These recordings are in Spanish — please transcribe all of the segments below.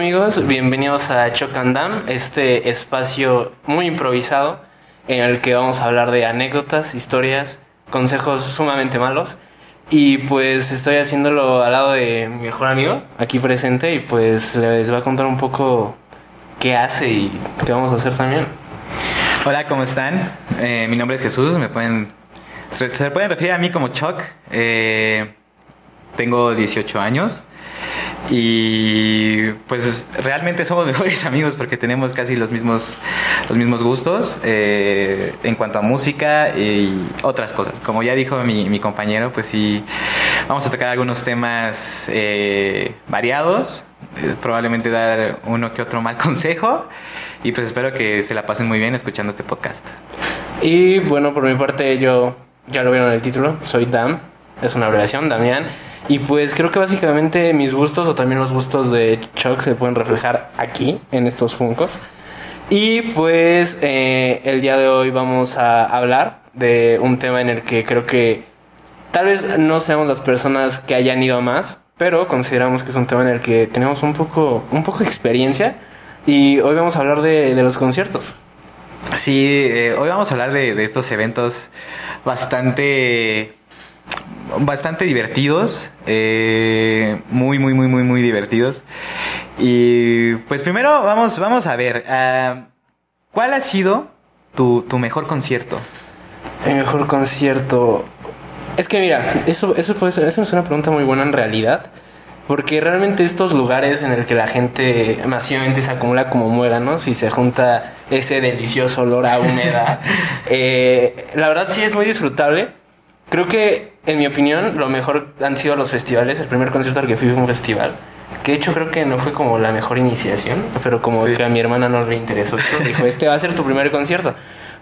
amigos, bienvenidos a Choc and Dam, este espacio muy improvisado en el que vamos a hablar de anécdotas, historias, consejos sumamente malos. Y pues estoy haciéndolo al lado de mi mejor amigo aquí presente y pues les va a contar un poco qué hace y qué vamos a hacer también. Hola, ¿cómo están? Eh, mi nombre es Jesús, me pueden se, se pueden referir a mí como Choc. Eh, tengo 18 años. Y pues realmente somos mejores amigos porque tenemos casi los mismos, los mismos gustos eh, en cuanto a música y otras cosas. Como ya dijo mi, compañero, pues sí, vamos a tocar algunos temas eh, variados, eh, probablemente dar uno que otro mal consejo y pues espero que se la pasen muy bien escuchando este podcast. Y bueno, por mi parte yo, ya lo vieron en el título, soy Dam, es una abreviación, Damián. Y pues creo que básicamente mis gustos o también los gustos de Chuck se pueden reflejar aquí, en estos funcos. Y pues eh, el día de hoy vamos a hablar de un tema en el que creo que tal vez no seamos las personas que hayan ido más, pero consideramos que es un tema en el que tenemos un poco, un poco de experiencia. Y hoy vamos a hablar de, de los conciertos. Sí, eh, hoy vamos a hablar de, de estos eventos bastante bastante divertidos, eh, muy, muy, muy, muy, muy divertidos. Y pues primero vamos, vamos a ver, uh, ¿cuál ha sido tu, tu, mejor concierto? El mejor concierto... Es que mira, eso, eso, puede ser, eso es una pregunta muy buena en realidad. Porque realmente estos lugares en el que la gente masivamente se acumula como muéganos y se junta ese delicioso olor a humedad, eh, la verdad sí es muy disfrutable. Creo que, en mi opinión, lo mejor han sido los festivales. El primer concierto al que fui fue un festival. Que de hecho creo que no fue como la mejor iniciación, pero como sí. que a mi hermana no le interesó. Dijo, este va a ser tu primer concierto.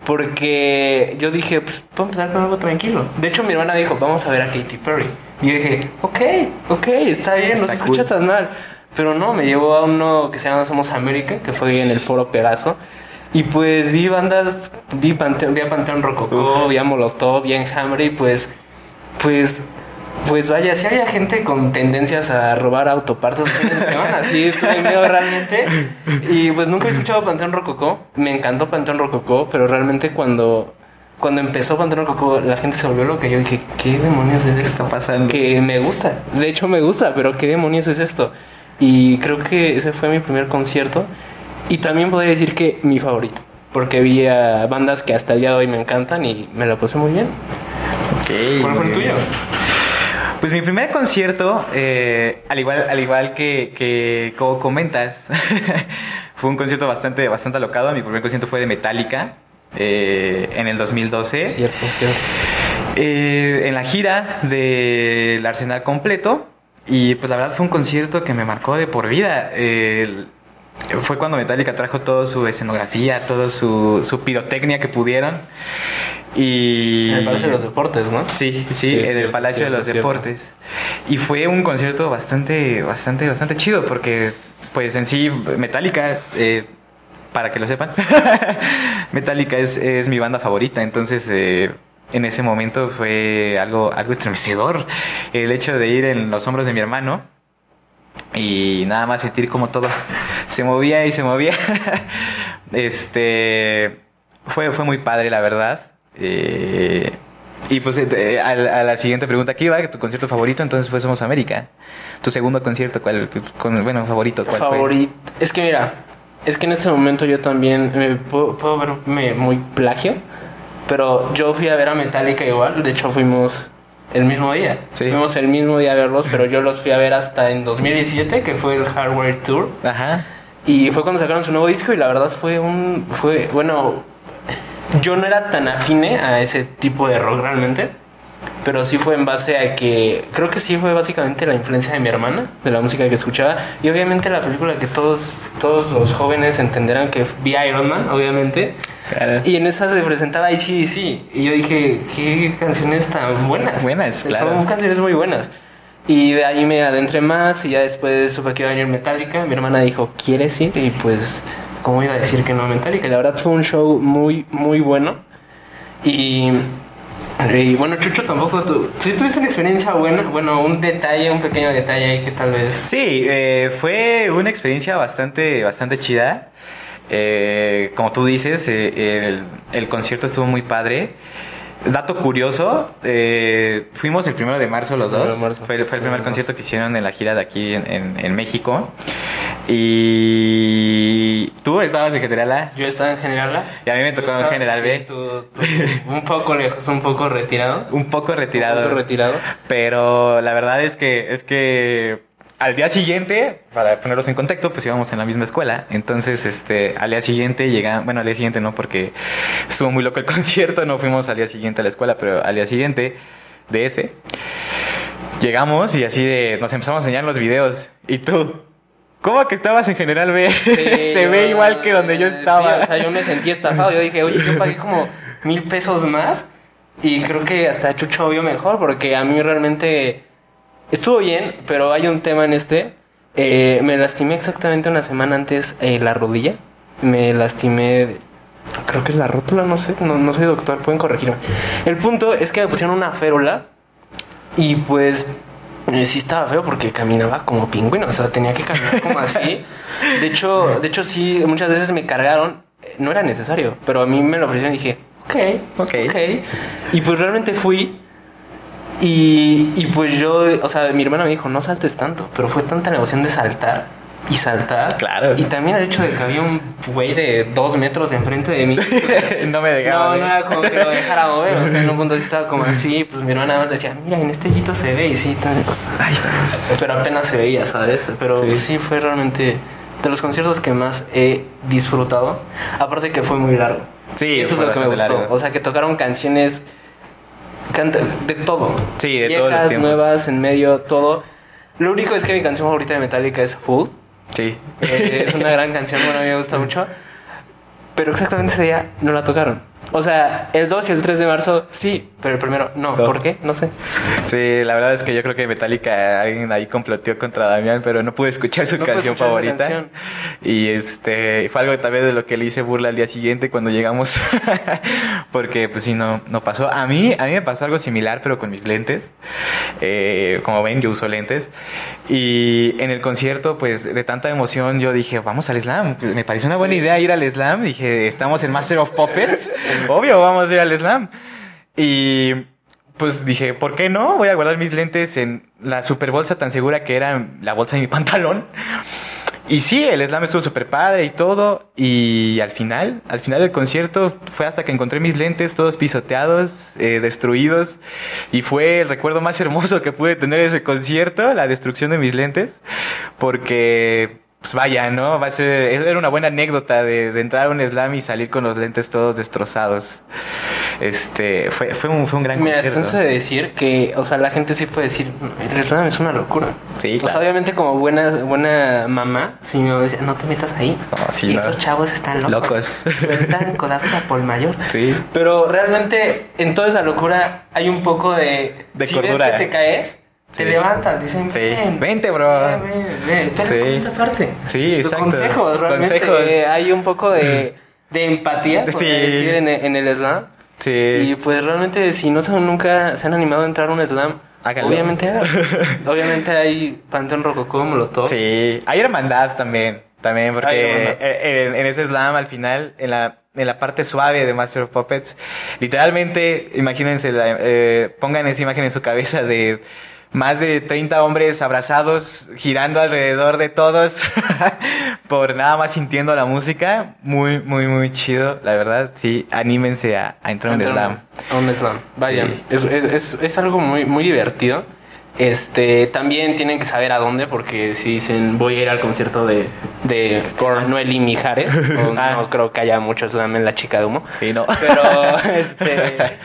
Porque yo dije, pues vamos a empezar con algo tranquilo. De hecho, mi hermana dijo, vamos a ver a Katy Perry. Y yo dije, ok, ok, está bien, está no se cool. escucha tan mal. Pero no, me llevó a uno que se llama Somos América, que fue en el foro Pegaso. Y pues vi bandas, vi, Panteón, vi a Panteón Rococó, vi a Molotov, vi a Enjambre y pues, pues, pues vaya, sí había gente con tendencias a robar autopartes los fines de semana, sí, tuve miedo realmente. Y pues nunca he escuchado Panteón Rococó, me encantó Panteón Rococó, pero realmente cuando, cuando empezó Panteón Rococó la gente se volvió loca. Yo dije, ¿qué demonios es esto? está pasando? Que me gusta, de hecho me gusta, pero ¿qué demonios es esto? Y creo que ese fue mi primer concierto. Y también podría decir que mi favorito, porque vi a bandas que hasta el día de hoy me encantan y me la puse muy bien. Okay, ¿Cuál fue el tuyo? Pues mi primer concierto, eh, al igual, al igual que, que como comentas, fue un concierto bastante, bastante alocado. Mi primer concierto fue de Metallica eh, en el 2012. Cierto, cierto. Eh, en la gira del Arsenal completo. Y pues la verdad fue un concierto que me marcó de por vida. Fue cuando Metallica trajo toda su escenografía, toda su, su pirotecnia que pudieron. Y... En el Palacio de los Deportes, ¿no? Sí, sí, sí en cierto, el Palacio cierto, de los cierto. Deportes. Y fue un concierto bastante, bastante, bastante chido porque, pues en sí, Metallica, eh, para que lo sepan, Metallica es, es, mi banda favorita, entonces... Eh, en ese momento fue algo, algo estremecedor el hecho de ir en los hombros de mi hermano y nada más sentir como todo se movía y se movía. este fue, fue muy padre, la verdad. Eh, y pues eh, a, la siguiente pregunta que iba, tu concierto favorito, entonces fue Somos América. Tu segundo concierto, ¿cuál? Bueno, favorito, ¿cuál Favorito. Es que mira, es que en este momento yo también puedo, puedo verme muy plagio, pero yo fui a ver a Metallica igual, de hecho fuimos el mismo día. Sí. Fuimos el mismo día a verlos, pero yo los fui a ver hasta en 2017, que fue el Hardware Tour. Ajá. Y fue cuando sacaron su nuevo disco y la verdad fue un... fue Bueno, yo no era tan afine a ese tipo de rock realmente, pero sí fue en base a que... Creo que sí fue básicamente la influencia de mi hermana, de la música que escuchaba, y obviamente la película que todos, todos los jóvenes entenderán que vi Iron Man, obviamente. Claro. Y en esa se presentaba ICDC. Y yo dije, qué canciones tan buenas. Buenas, claro. Son canciones muy buenas. Y de ahí me adentré más y ya después supe que iba a venir Metallica. Mi hermana dijo, ¿quieres ir? Y pues, ¿cómo iba a decir que no a Metallica? La verdad fue un show muy, muy bueno. Y Y bueno, Chucho, tampoco tú. Si tuviste una experiencia buena, bueno, un detalle, un pequeño detalle ahí que tal vez. Sí, eh, fue una experiencia bastante, bastante chida. Eh, como tú dices, eh, el, el, concierto estuvo muy padre. Dato curioso, eh, fuimos el primero de marzo los dos. Fue, el primer concierto que hicieron en la gira de aquí en, México. Y tú estabas en General A. Yo estaba en General A. Y a mí me tocó en General B. un poco lejos, un poco retirado. Un poco retirado. Un poco retirado. Pero la verdad es que es que al día siguiente, para ponerlos en contexto, pues íbamos en la misma escuela. Entonces, este, al día siguiente llega, bueno, al día siguiente no, porque estuvo muy loco el concierto, no fuimos al día siguiente a la escuela, pero al día siguiente de ese, llegamos y así de, nos empezamos a enseñar los videos. Y tú, ¿Cómo que estabas en General B? Se ve igual que donde yo estaba. o sea, yo me sentí estafado. Yo dije, oye, yo pagué como mil pesos más. Y creo que hasta Chucho vio mejor, porque a mí realmente Estuvo bien, pero hay un tema en este. Eh, me lastimé exactamente una semana antes eh, la rodilla. Me lastimé. Creo que es la rótula, no sé. No, no soy doctor, pueden corregirme. El punto es que me pusieron una férula. Y pues eh, sí estaba feo porque caminaba como pingüino, o sea, tenía que caminar como así. De hecho, de hecho sí, muchas veces me cargaron, no era necesario, pero a mí me lo ofrecieron y dije, ok, ok, ok. Y pues realmente fui y, y pues yo, o sea, mi hermana me dijo, no saltes tanto, pero fue tanta emoción de saltar y saltar. Claro. Y también el hecho de que había un güey de dos metros enfrente de mí. no me dejaba. No, no era como que lo dejara mover. O sea, en un punto sí estaba como así. Pues mi hermana nada más decía, mira, en este hito se ve. Y sí, también. Ahí está. Pero apenas se veía, ¿sabes? Pero sí. fue realmente de los conciertos que más he disfrutado. Aparte que fue muy largo. Sí, eso es lo que me gustó. O sea, que tocaron canciones Canta de todo. Sí, de Viejas, nuevas, en medio, todo. Lo único es que mi canción favorita de Metallica es Full. Sí. Eh, es una gran canción, bueno, a mí me gusta mucho. Pero exactamente ese día no la tocaron. O sea, el 2 y el 3 de marzo sí, pero el primero no. ¿Por qué? No sé. Sí, la verdad es que yo creo que Metallica alguien ahí comploteó contra Damián, pero no pude escuchar su canción favorita. Y este fue algo también de lo que le hice burla al día siguiente cuando llegamos, porque pues sí, no, no pasó. A mí, a mí me pasó algo similar, pero con mis lentes. Eh, como ven, yo uso lentes. Y en el concierto, pues de tanta emoción, yo dije, vamos al slam. Me pareció una buena idea ir al slam. Dije, estamos en Master of Puppets. Obvio, vamos a ir al slam. Y pues dije, ¿por qué no? Voy a guardar mis lentes en la super bolsa tan segura que era la bolsa de mi pantalón. Y sí, el slam estuvo súper padre y todo. Y al final, al final del concierto, fue hasta que encontré mis lentes todos pisoteados, eh, destruidos. Y fue el recuerdo más hermoso que pude tener ese concierto, la destrucción de mis lentes. Porque pues vaya, ¿no? Va a ser, era una buena anécdota de, entrar a un slam y salir con los lentes todos destrozados. Este, fue, fue, un, fue un gran Mira, concierto. Mira, de decir que, o sea, la gente sí puede decir, el slam es una locura. Sí, claro. O sea, obviamente como buena, buena mamá, si me decía, no te metas ahí. No, sí, Esos chavos están locos. Locos. Sueltan codazos a Paul Mayor. Sí. Pero realmente en toda esa locura hay un poco de... De si cordura. Ves que te caes te levantan, dicen, sí. vente, bro. Ven, ven, ven. sí. esta parte. Sí, exacto. Consejos, realmente. Consejos. hay un poco de, de empatía, por sí. decir, en, en, el slam. Sí. Y pues realmente, si no son, nunca se han animado a entrar a un slam, Háganlo. obviamente Obviamente hay Panteón Rococó, Molotov. Sí, hay hermandad también. También, porque en, en, ese slam, al final, en la, en la parte suave de Master of Puppets, literalmente, imagínense, eh, pongan esa imagen en su cabeza de más de 30 hombres abrazados, girando alrededor de todos, por nada más sintiendo la música. Muy, muy, muy chido, la verdad. Sí, anímense a, entrar a un slam. A un slam, vaya. Es, es, es, algo muy, muy divertido. Este, también tienen que saber a dónde, porque si dicen voy a ir al concierto de, de Manuel y Mijares, ah. no creo que haya mucho slam en la chica de humo. Sí, no. Pero, este,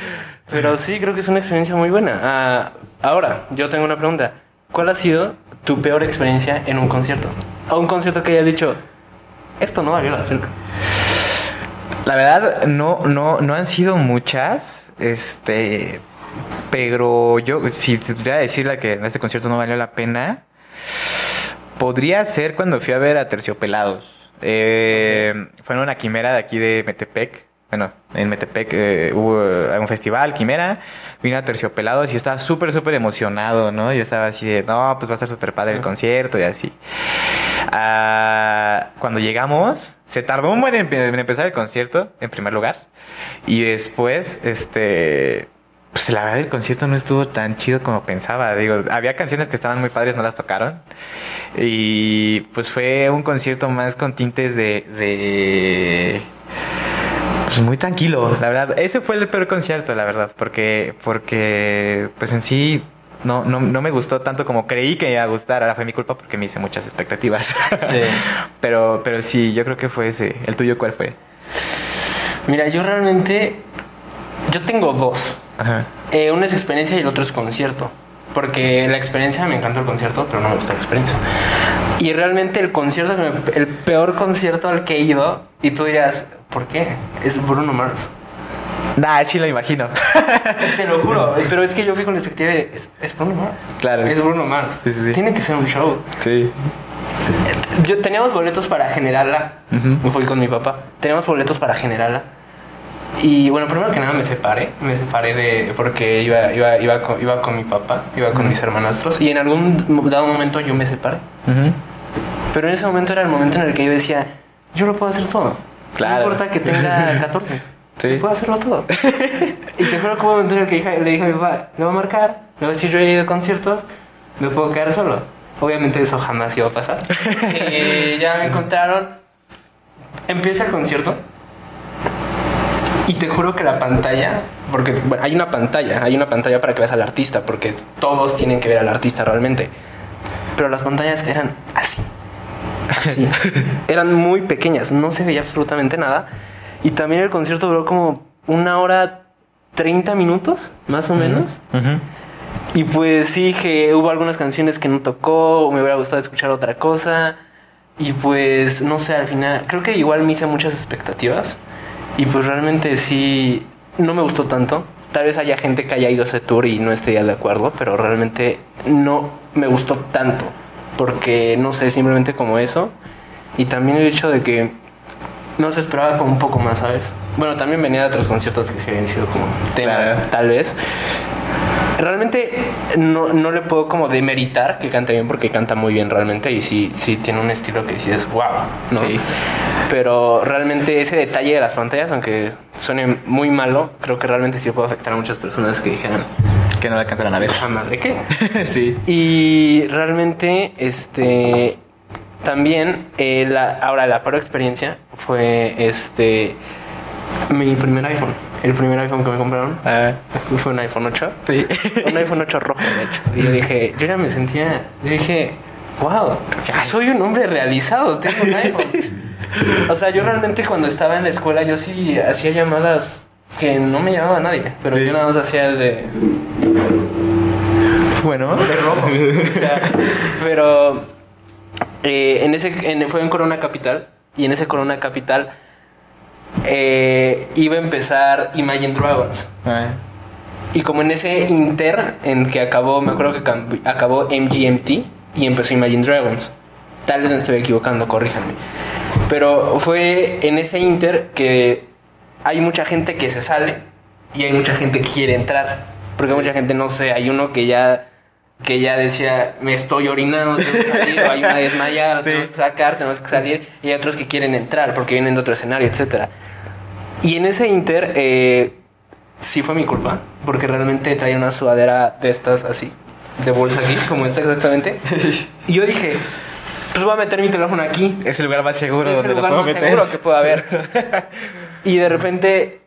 pero sí, creo que es una experiencia muy buena. Ah, ahora, yo tengo una pregunta. ¿Cuál ha sido tu peor experiencia en un concierto? O un concierto que hayas dicho, esto no valió la pena. La verdad, no, no, no han sido muchas. Este. Pero yo, si te pudiera decir que en este concierto no valió la pena, podría ser cuando fui a ver a Terciopelados. Eh, fue en una quimera de aquí de Metepec bueno, en Metepec eh, hubo un festival, Quimera, vino a Terciopelados y estaba súper, súper emocionado, ¿no? Yo estaba así de, no, pues va a estar súper padre el concierto y así. Ah, cuando llegamos, se tardó un buen en, en empezar el concierto, en primer lugar, y después, este, pues la verdad el concierto no estuvo tan chido como pensaba. Digo, había canciones que estaban muy padres, no las tocaron. Y pues fue un concierto más con tintes de, de pues muy tranquilo, la verdad. Ese fue el peor concierto, la verdad, porque, porque pues en sí no, no, no me gustó tanto como creí que iba a gustar. Ahora fue mi culpa porque me hice muchas expectativas. Sí. pero, pero sí, yo creo que fue ese. ¿El tuyo cuál fue? Mira, yo realmente. Yo tengo dos. Ajá. Eh, una es experiencia y el otro es concierto. Porque la experiencia me encantó el concierto, pero no me gusta la experiencia. Y realmente el concierto, el peor concierto al que he ido, y tú dirás, ¿por qué? Es Bruno Mars. Nah, sí lo imagino. Te lo juro, pero es que yo fui con la expectativa de, es, Bruno Mars. Claro. Es Bruno Mars. Sí, sí, sí. Tiene que ser un show. Sí. Yo, teníamos boletos para generarla. Me fui con mi papá. Teníamos boletos para generarla. Y bueno, primero que nada me separé, me separé de porque iba, iba, iba, con, iba con mi papá, iba con mis hermanastros y en algún dado momento yo me separé. Pero en ese momento era el momento en el que yo decía, yo lo puedo hacer todo. Claro. No importa que tenga 14. Sí. Puedo hacerlo todo. y te juro que hubo un momento en el que le dije a mi papá, le voy a marcar, le voy a decir yo he ido a conciertos, me puedo quedar solo. Obviamente eso jamás iba a pasar. y ya me encontraron. Empieza el concierto y te juro que la pantalla, porque hay una pantalla, hay una pantalla para que veas al artista, porque todos tienen que ver al artista realmente. Pero las pantallas eran así. Así. eran muy pequeñas, no se veía absolutamente nada. Y también el concierto duró como una hora 30 minutos, más o menos. Y pues sí, que hubo algunas canciones que no tocó, me hubiera gustado escuchar otra cosa. Y pues, no sé, al final, creo que igual me hice muchas expectativas. Y pues realmente sí, no me gustó tanto. Tal vez haya gente que haya ido a ese tour y no esté de acuerdo, pero realmente no me gustó tanto. Porque no sé, simplemente como eso. Y también el hecho de que no se esperaba como un poco más, ¿sabes? Bueno, también venía de otros conciertos que se habían sido como tema, tal vez. Realmente no, no, le puedo como demeritar que cante bien porque canta muy bien realmente y sí, sí tiene un estilo que dices, wow, ¿no? Pero realmente ese detalle de las pantallas, aunque suene muy malo, creo que realmente sí puede afectar a muchas personas que dijeran que no la alcanzarán a ver. ¿De qué? sí. Y realmente, este, también, eh, la, ahora la peor experiencia fue este mi primer iPhone. El primer iPhone que me compraron ah. fue un iPhone 8. Sí. Un iPhone 8 rojo, de hecho. Y yo dije, yo ya me sentía, yo dije, wow, soy un hombre realizado, tengo un iPhone. o sea, yo realmente cuando estaba en la escuela, yo sí hacía llamadas que no me llamaba nadie, pero yo nada más hacía el de. Bueno, de rojo. o sea, pero eh, en ese, en, fue en Corona Capital y en ese Corona Capital eh, iba a empezar Imagine Dragons. Ah. Y como en ese inter en que acabó, me acuerdo que acabó MGMT y empezó Imagine Dragons. Tal vez me estoy equivocando, corríjanme. Pero fue en ese inter que hay mucha gente que se sale y hay mucha gente que quiere entrar. Porque mucha gente, no sé, hay uno que ya que ya decía, me estoy orinando, tengo que salir, o hay una desmayada, tenemos que sacar, tenemos que salir, y hay otros que quieren entrar porque vienen de otro escenario, etc. Y en ese inter, eh, sí fue mi culpa, porque realmente traía una sudadera de estas así, de bolsa aquí, como esta exactamente. Y yo dije, pues voy a meter mi teléfono aquí. Es el lugar más seguro es donde el lugar lo puedo más seguro que pueda haber. y de repente,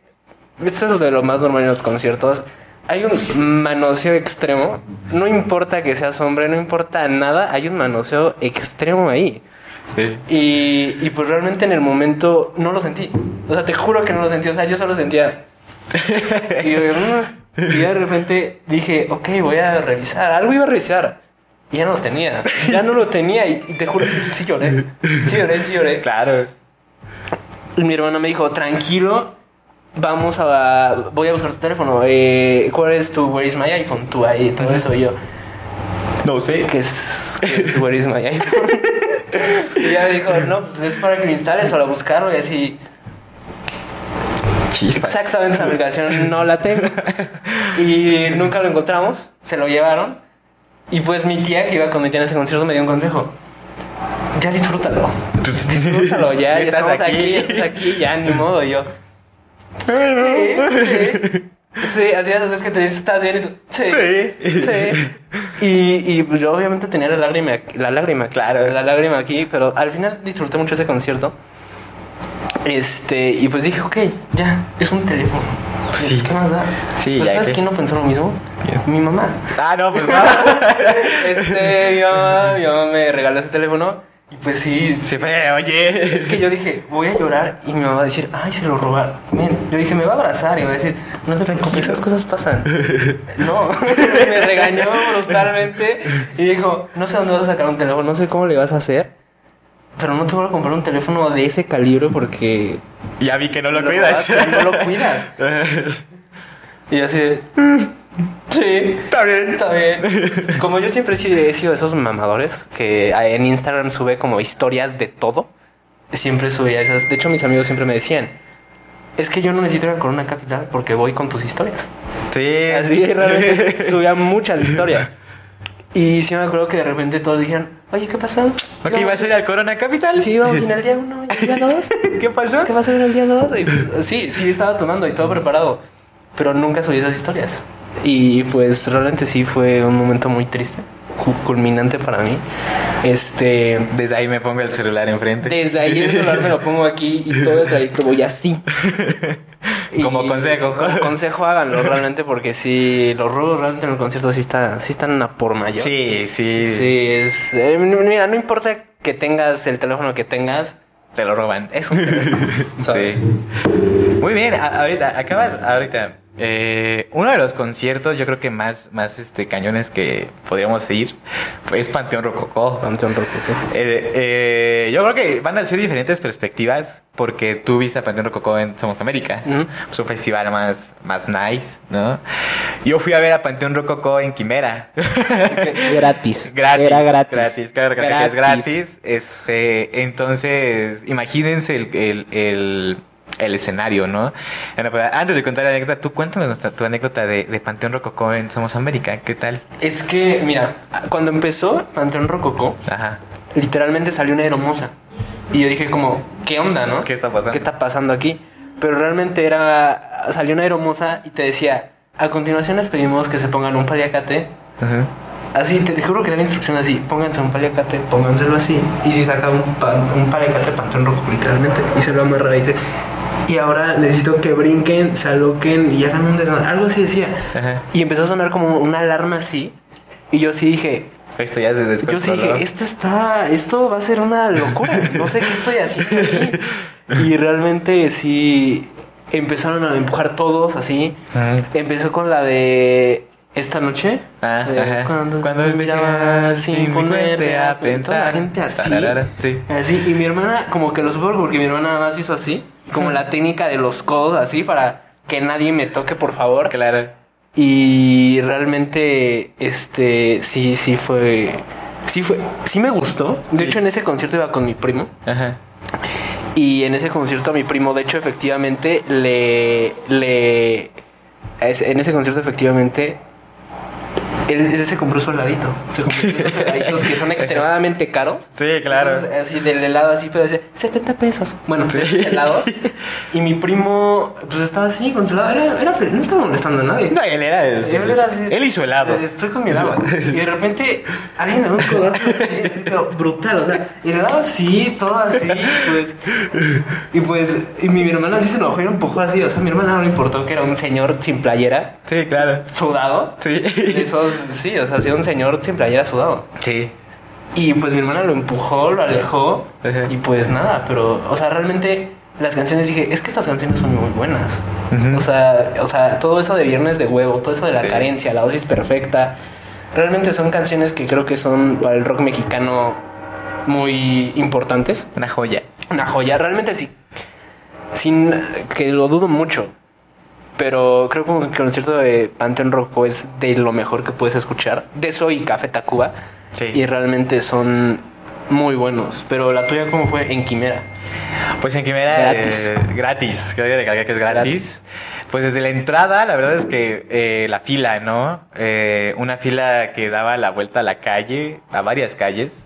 esto es de lo más normal en los conciertos hay un manoseo extremo. No importa que seas hombre, no importa nada, hay un manoseo extremo ahí. Sí. Y, y pues realmente en el momento no lo sentí. O sea, te juro que no lo sentí. O sea, yo solo sentía. y, yo, mm", y de repente dije, ok, voy a revisar. Algo iba a revisar. Y ya no lo tenía. Ya no lo tenía. Y, te juro, sí lloré. Sí lloré, sí lloré. Claro. Y mi hermano me dijo, tranquilo, vamos a. Voy a buscar tu teléfono. Eh, ¿Cuál es tu Where is my iPhone? Tú ahí, todo eso. Y yo. No sé. ¿Qué es, qué Where is my iPhone? y ya me dijo, no, pues es para que lo instales, para buscarlo y así. Exactamente esa aplicación no la tengo. Y nunca lo encontramos, se lo llevaron. Y pues mi tía que iba con mi tía en ese concierto me dio un consejo. Ya disfrútalo. Pues, disfrútalo, ya, ya estamos aquí, estás aquí, ya ni modo. yo. Sí, sí. Sí, así es, es que te dices, estás bien y tú, sí, sí. sí. Y, y pues yo obviamente tenía la lágrima, la lágrima, claro. La lágrima aquí, pero al final disfruté mucho ese concierto. Este, y pues dije, ok, ya, es un teléfono. Pues sí. ¿Qué más da? Sí, ya ¿Sabes quién no pensó lo mismo? Mi mamá. Ah, no, pues este, mi mamá, mi mamá me regaló ese teléfono. Y pues sí. Se fue, oye. Es que yo dije, voy a llorar y mi mamá va a decir, ay, se lo robaron. Bien, yo dije, me va a abrazar y va a decir, no te preocupes, esas cosas pasan. no, me regañó brutalmente y dijo, no sé dónde vas a sacar un teléfono, no sé cómo le vas a hacer. Pero no te voy a comprar un teléfono de ese calibre porque. Ya vi que no lo, cuidas. no lo cuidas. y así Sí, está bien. Está bien. Como yo siempre he sido de esos mamadores que en Instagram sube como historias de todo, siempre subía esas. De hecho, mis amigos siempre me decían: Es que yo no necesito ir a Corona Capital porque voy con tus historias. Sí. Así realmente subía muchas historias. Y sí me acuerdo que de repente todos dijeron, oye, ¿qué pasó? ¿Qué ibas a ir al Corona Capital? Sí, íbamos en el día 1 y el día 2. ¿Qué pasó? ¿Qué pasó en el día 2? Pues, sí, sí, estaba tomando y todo preparado. Pero nunca subí esas historias. Y pues realmente sí fue un momento muy triste, culminante para mí. Este, desde ahí me pongo el celular enfrente. Desde ahí el celular me lo pongo aquí y todo el trayecto voy así. como consejo. Como consejo háganlo realmente porque si los robos realmente en el concierto sí, está, sí están a por mayor. Sí, sí. Sí, es, eh, mira, no importa que tengas el teléfono que tengas, te lo roban. Es un teléfono. sí. Muy bien, ahorita, acabas, ahorita eh, uno de los conciertos, yo creo que más, más este, cañones que podríamos ir es Panteón Rococó. Panteón Rococó. Eh, eh, yo creo que van a ser diferentes perspectivas porque tú viste a Panteón Rococó en Somos América. Es un festival más, más nice, ¿no? Yo fui a ver a Panteón Rococó en Quimera. gratis. gratis. Era gratis. Gratis, claro que es gratis. Este, entonces, imagínense el el escenario, ¿no? antes de contar la anécdota, tú cuéntanos tu anécdota de, Panteón Rococó en Somos América, ¿qué tal? Es que, mira, cuando empezó Panteón Rococó, literalmente salió una hermosa. Y yo dije como, ¿qué onda, no? ¿Qué está pasando? ¿Qué está pasando aquí? Pero realmente era, salió una hermosa y te decía, a continuación les pedimos que se pongan un paliacate. Así, te, juro que era la instrucción así, pónganse un paliacate, pónganselo así. Y si saca un, un paliacate, Panteón Rococó literalmente, y se lo amarra y dice, y ahora necesito que brinquen, se aloquen y hagan un desmadre. Algo así decía. Y empezó a sonar como una alarma así. Y yo sí dije. Esto ya se Yo sí dije, esto está. Esto va a ser una locura. No sé qué estoy haciendo aquí. Y realmente sí. Empezaron a empujar todos así. Empezó con la de esta noche. Ah, Cuando, cuando miraba sin ponerte a pensar. La gente así. Sí. Así. Y mi hermana, como que lo supo porque mi hermana nada más hizo así como la técnica de los codos así para que nadie me toque, por favor. Claro. Y realmente, este, sí, sí fue, sí fue, sí me gustó. De hecho, en ese concierto iba con mi primo. Ajá. Y en ese concierto a mi primo, de hecho, efectivamente, le, le, en ese concierto efectivamente él, se compró su heladito. Se compró esos heladitos que son extremadamente caros. Sí, claro. así del helado así, pero dice 70 pesos. Bueno, sí. helados. Y mi primo, pues estaba así con su helado. Era, era no estaba molestando a nadie. No, él era, él, era así, él hizo helado. Estoy con mi helado. Y de repente alguien le da un codazo así, pero brutal. O sea, el helado así, todo así, pues. Y pues, y mi, hermana así se enojó y un poco así. O sea, mi hermana no le importó que era un señor sin playera. Sí, claro. Sudado. Sí. esos sí, o sea, ha sido un señor siempre haya sudado. Sí. Y pues mi hermana lo empujó, lo alejó. Y pues nada, pero, o sea, realmente las canciones dije, es que estas canciones son muy buenas. o, sea, o sea, todo eso de Viernes de Huevo, todo eso de la carencia, la dosis perfecta. Realmente son canciones que creo que son para el rock mexicano muy importantes. Una joya. Una joya, realmente sí. Sin que lo dudo mucho. Pero creo que el concierto de Pantheon Rojo es de lo mejor que puedes escuchar. De eso y Café Tacuba. Y realmente son muy buenos. Pero la tuya, ¿cómo fue? En Quimera. Pues en Quimera, gratis. Eh, gratis. Creo que es gratis. Pues desde la entrada, la verdad es que eh, la fila, ¿no? Eh, una fila que daba la vuelta a la calle, a varias calles.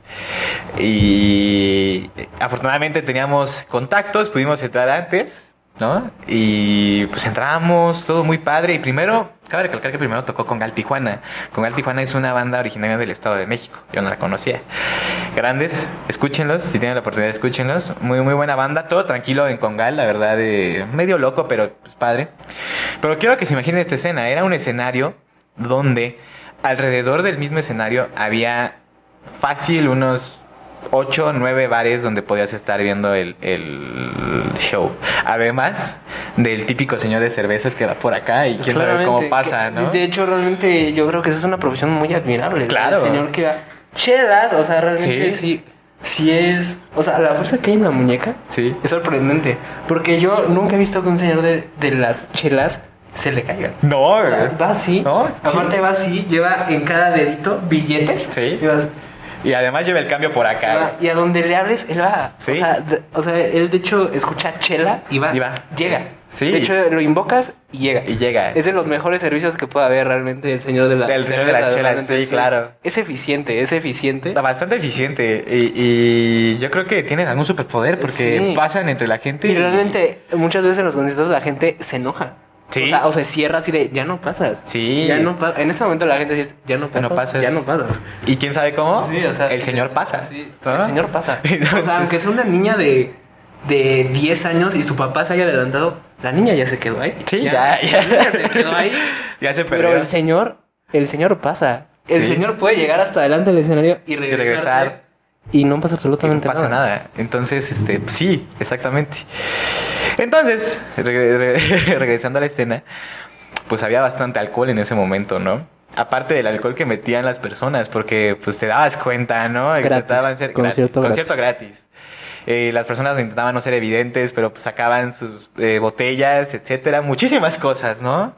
Y afortunadamente teníamos contactos, pudimos entrar antes, ¿no? Y pues entramos, todo muy padre. Y primero, cabe recalcar que primero tocó con Gal Tijuana. Con Gal Tijuana es una banda originaria del Estado de México. Yo no la conocía. Grandes, escúchenlos, si tienen la oportunidad, escúchenlos. Muy, muy buena banda. Todo tranquilo en Congal, la verdad, eh, medio loco, pero pues padre. Pero quiero que se imaginen esta escena. Era un escenario donde alrededor del mismo escenario había fácil unos 8 o 9 bares donde podías estar viendo el, show. Además del típico señor de cervezas que va por acá y quién sabe cómo pasa, ¿no? De hecho, realmente yo creo que esa es una profesión muy admirable. Claro. El señor que va chelas, o sea, realmente sí. sí. es, o sea, la fuerza que hay en la muñeca sí. es sorprendente. Porque yo nunca he visto que un señor de, de las chelas se le caiga. No, o va así. No, aparte va así, lleva en cada dedito billetes. Sí. Y vas, y además lleva el cambio por acá. y a donde le hables, él va. O, sea, o sea, él de hecho escucha chela y va. Y va. Llega. Sí. De hecho, lo invocas y llega. Y llega. Es de los mejores servicios que puede haber realmente el señor de la El señor de las chelas, sí, claro. Es, eficiente, es eficiente. Bastante eficiente. Y, yo creo que tienen algún superpoder porque pasan entre la gente. Y, realmente, muchas veces en los conciertos la gente se enoja. Sí. O, sea, o se cierra así de, ya no pasas. Sí. Ya no En ese momento la gente dice, ya no pasas. Ya no pasas. ¿Y quién sabe cómo? Sí, o sea, el señor pasa. Sí, el señor pasa. o sea, aunque sea una niña de, de 10 años y su papá se haya adelantado, la niña ya se quedó ahí. Sí, ya, ya. ya. se quedó ahí. ya se perdió. Pero el señor, el señor pasa. El señor puede llegar hasta adelante del escenario y regresar. Y no pasa absolutamente nada. no pasa nada. Entonces, este, sí, exactamente. Entonces, regresando a la escena, pues había bastante alcohol en ese momento, ¿no? Aparte del alcohol que metían las personas, porque pues te dabas cuenta, ¿no? Gratis, ser concierto gratis. Eh, las personas intentaban no ser evidentes, pero pues sacaban sus eh, botellas, etcétera, muchísimas cosas, ¿no?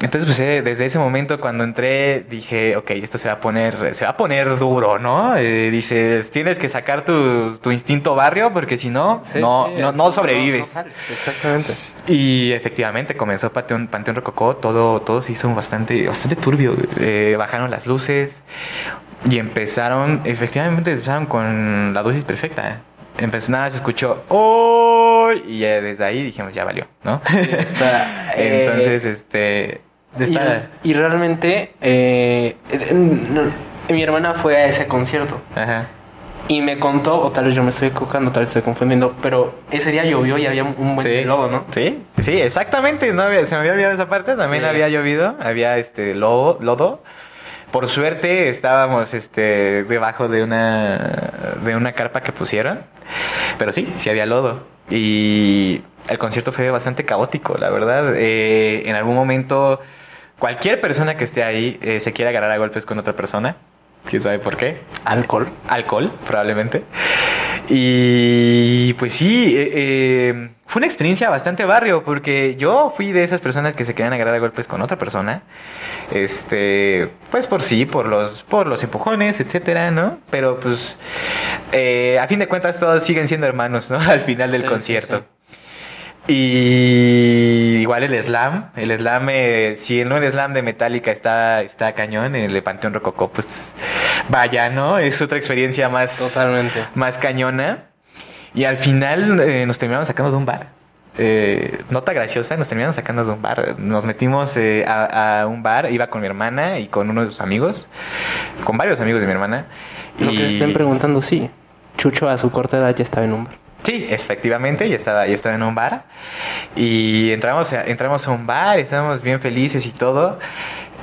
Entonces, pues eh, desde ese momento cuando entré dije, ok, esto se va a poner, se va a poner duro, ¿no? dices, tienes que sacar tu, tu instinto barrio porque si no, no, no, sobrevives. exactamente. Y efectivamente comenzó Panteón, Panteón Rococó, todo, todo se hizo bastante, bastante turbio. bajaron las luces y empezaron, efectivamente empezaron con la dosis perfecta empezó nada, se escuchó ¡Oh! Y desde ahí dijimos, ya valió, ¿no? está, eh, Entonces, este. Y, realmente, eh, mi hermana fue a ese concierto. Ajá. Y me contó, o tal vez yo me estoy equivocando, tal vez estoy confundiendo, pero ese día llovió y había un buen lobo, ¿no? Sí, sí, exactamente. No había, se me había olvidado esa parte. También había llovido, había este lobo, lodo. Por suerte estábamos este, debajo de una, de una carpa que pusieron. Pero sí, sí había lodo. Y el concierto fue bastante caótico, la verdad. Eh, en algún momento, cualquier persona que esté ahí eh, se quiere agarrar a golpes con otra persona. ¿Quién sabe por qué? Alcohol. Alcohol, probablemente. Y pues sí, eh, eh, fue una experiencia bastante barrio, porque yo fui de esas personas que se querían agarrar a golpes con otra persona. Este, pues por sí, por los, por los empujones, etcétera, ¿no? Pero pues, eh, a fin de cuentas, todos siguen siendo hermanos, ¿no? Al final del concierto. Y igual el slam, el slam, eh, si no el slam de Metallica está, está cañón, el Panteón Rococó, pues vaya, ¿no? Es otra experiencia más, Totalmente. más cañona. Y al final eh, nos terminamos sacando de un bar. Eh, nota graciosa, nos terminamos sacando de un bar. Nos metimos a, un bar, iba con mi hermana y con uno de sus amigos, con varios amigos de mi hermana. Lo que se estén preguntando, sí, Chucho a su corta edad ya estaba en un bar. Sí, efectivamente, ya estaba, ya estaba en un bar. Y entramos a, entramos a un bar, estábamos bien felices y todo.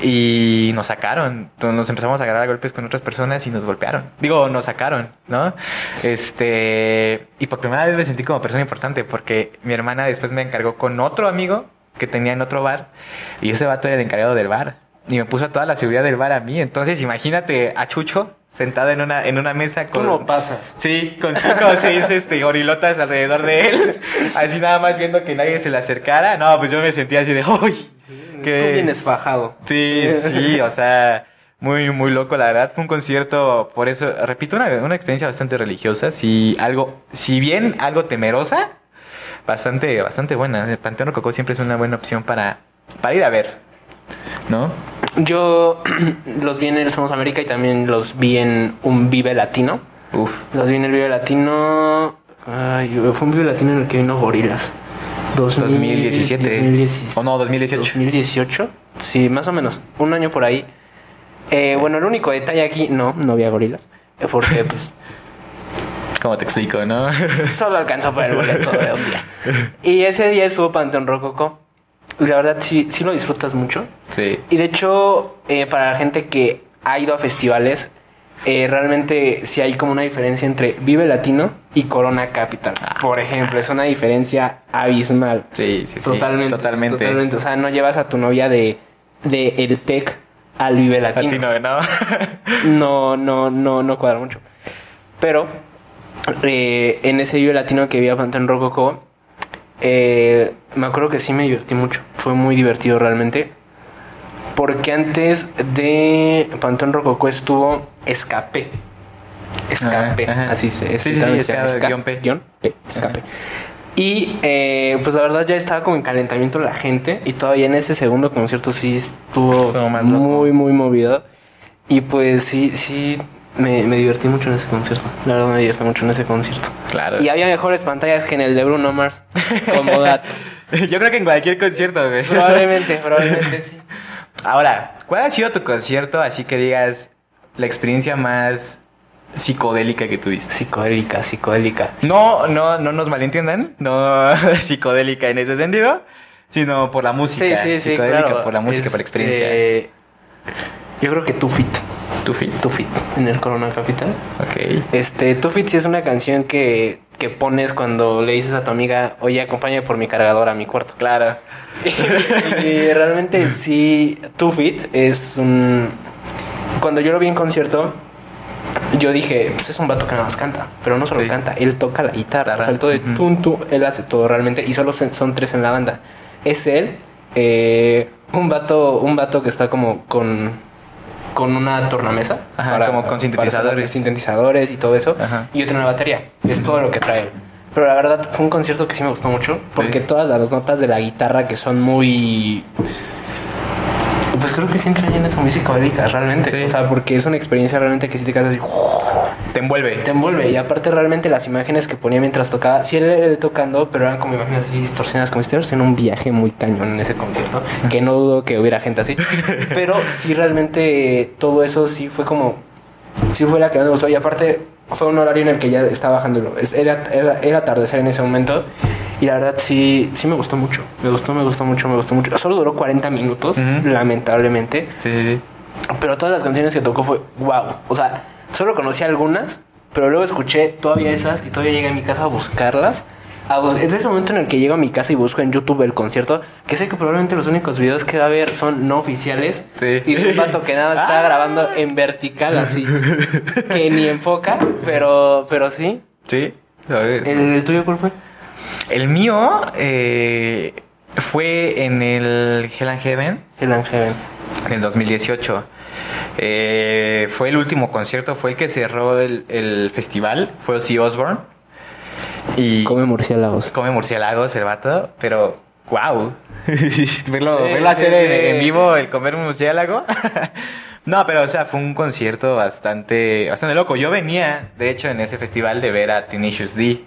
Y nos sacaron, nos empezamos a agarrar a golpes con otras personas y nos golpearon. Digo, nos sacaron, ¿no? Este, y por primera vez me sentí como persona importante porque mi hermana después me encargó con otro amigo que tenía en otro bar y ese vato era el encargado del bar y me puso toda la seguridad del bar a mí. Entonces, imagínate a Chucho sentado en una, en una mesa con... ¿Cómo pasas? Sí, con cinco o seis este, gorilotas alrededor de él, así nada más viendo que nadie se le acercara. No, pues yo me sentía así de, ¡uy! Que... Tú vienes fajado. Sí, sí, o sea, muy, muy loco, la verdad. Fue un concierto, por eso, repito, una, una experiencia bastante religiosa. Si algo, si bien algo temerosa, bastante, bastante buena. El Panteón Rococó siempre es una buena opción para, para ir a ver, ¿no? Yo los vi en el Somos América y también los vi en un Vive Latino. Uf. Los vi en el Vive Latino. Ay, fue un Vive Latino en el que vino Gorilas. 2017. O no, 2018. 2018. Sí, más o menos. Un año por ahí. Eh, bueno, el único detalle aquí, no, no había gorilas. Porque, pues. ¿Cómo te explico, no? solo alcanzó para el boleto de un día. Y ese día estuvo Panteón Rococo. La verdad, sí, sí lo disfrutas mucho. Sí. Y de hecho, eh, para la gente que ha ido a festivales, eh, realmente sí hay como una diferencia entre Vive Latino y Corona Capital. Ah. Por ejemplo, es una diferencia abismal. Sí, sí, sí. Totalmente. Totalmente. Totalmente. O sea, no llevas a tu novia de, de el TEC al Vive Latino. Latino, ¿no? no, no, no, cuadra mucho. Pero eh, en ese Vive Latino que vi a Panteón Rococo, eh, me acuerdo que sí me divertí mucho. Fue muy divertido realmente. Porque antes de Panteón Rococó estuvo Escape. Escape, Ajá, ajá. así se Sí, sí, sí, llama, escape, guion P. guion P, Escape. Y eh, pues la verdad ya estaba como en calentamiento la gente. Y todavía en ese segundo concierto sí estuvo Estuvo más muy, muy movido. Y pues sí, sí, me, me divertí mucho en ese concierto. La verdad me divertí mucho en ese concierto. Claro. Y había mejores pantallas que en el de Bruno Mars. Como dato. Yo creo que en cualquier concierto, güey. probablemente, probablemente sí. Ahora, ¿cuál ha sido tu concierto así que digas la experiencia más psicodélica que tuviste? Psicodélica, psicodélica. No, no, no nos malentiendan, no psicodélica en ese sentido, sino por la música. Sí, sí, sí, psicodélica claro. por la música, por la experiencia. Este, Yo creo que Tu Fit. Tu fit. Tu Fit en el Corona Capital. Ok. Este, Tu Fit sí es una canción que, que pones cuando le dices a tu amiga, oye, acompáñame por mi cargador a mi cuarto. Claro. y realmente sí, Tu Fit es un... Cuando yo lo vi en concierto, yo dije, pues es un vato que nada más canta, pero no solo Sí. canta, él toca la guitarra, o sea, el todo de tun, tun, él hace todo realmente, y solo son tres en la banda. Es él, eh, un vato, un vato que está como con, con una tornamesa. Ajá, como con sintetizadores. para sintetizadores y todo eso, Ajá. y otra en la batería, es todo lo que trae. Pero la verdad fue un concierto que sí me gustó mucho, porque Sí. todas las notas de la guitarra que son muy... Pues creo que sí entran en esa música bélica, realmente. Sí. O sea, porque es una experiencia realmente que sí te quedas así, Te envuelve. te envuelve. Y aparte, realmente las imágenes que ponía mientras tocaba, sí él, él tocando, pero eran como imágenes así distorsionadas, como si estuvieras en un viaje muy cañón en ese concierto. Que no dudo que hubiera gente así. Pero sí, realmente todo eso sí fue como. Sí fue la que más me gustó. Y aparte, fue un horario en el que ya estaba bajando. Era, era, era atardecer en ese momento. Y la verdad sí, sí me gustó mucho. Me gustó, me gustó mucho, me gustó mucho. Solo duró 40 minutos, lamentablemente. Sí, sí, sí. Pero todas las canciones que tocó fue wow. O sea, solo conocí algunas, pero luego escuché todavía esas y todavía llegué a mi casa a buscarlas. A bus- es ese momento en el que llego a mi casa y busco en YouTube el concierto, que sé que probablemente los únicos videos que va a haber son no oficiales. Sí. Y un vato que nada está Ah. grabando en vertical así, que ni enfoca, pero, pero sí. Sí. A ver. ¿El, el tuyo cuál fue? El mío eh, fue en el Hell and Heaven El Heaven. en el 2018. Eh, fue el último concierto, fue el que cerró el, el festival, fue Ozzy Osbourne. Y Come murciélagos. come murciélagos el vato, pero wow. verlo, Sí, verlo hacer sí, en, vivo el comer un murciélago. no, pero o sea, fue un concierto bastante bastante loco. Yo venía, de hecho, en ese festival de ver a Tenacious D,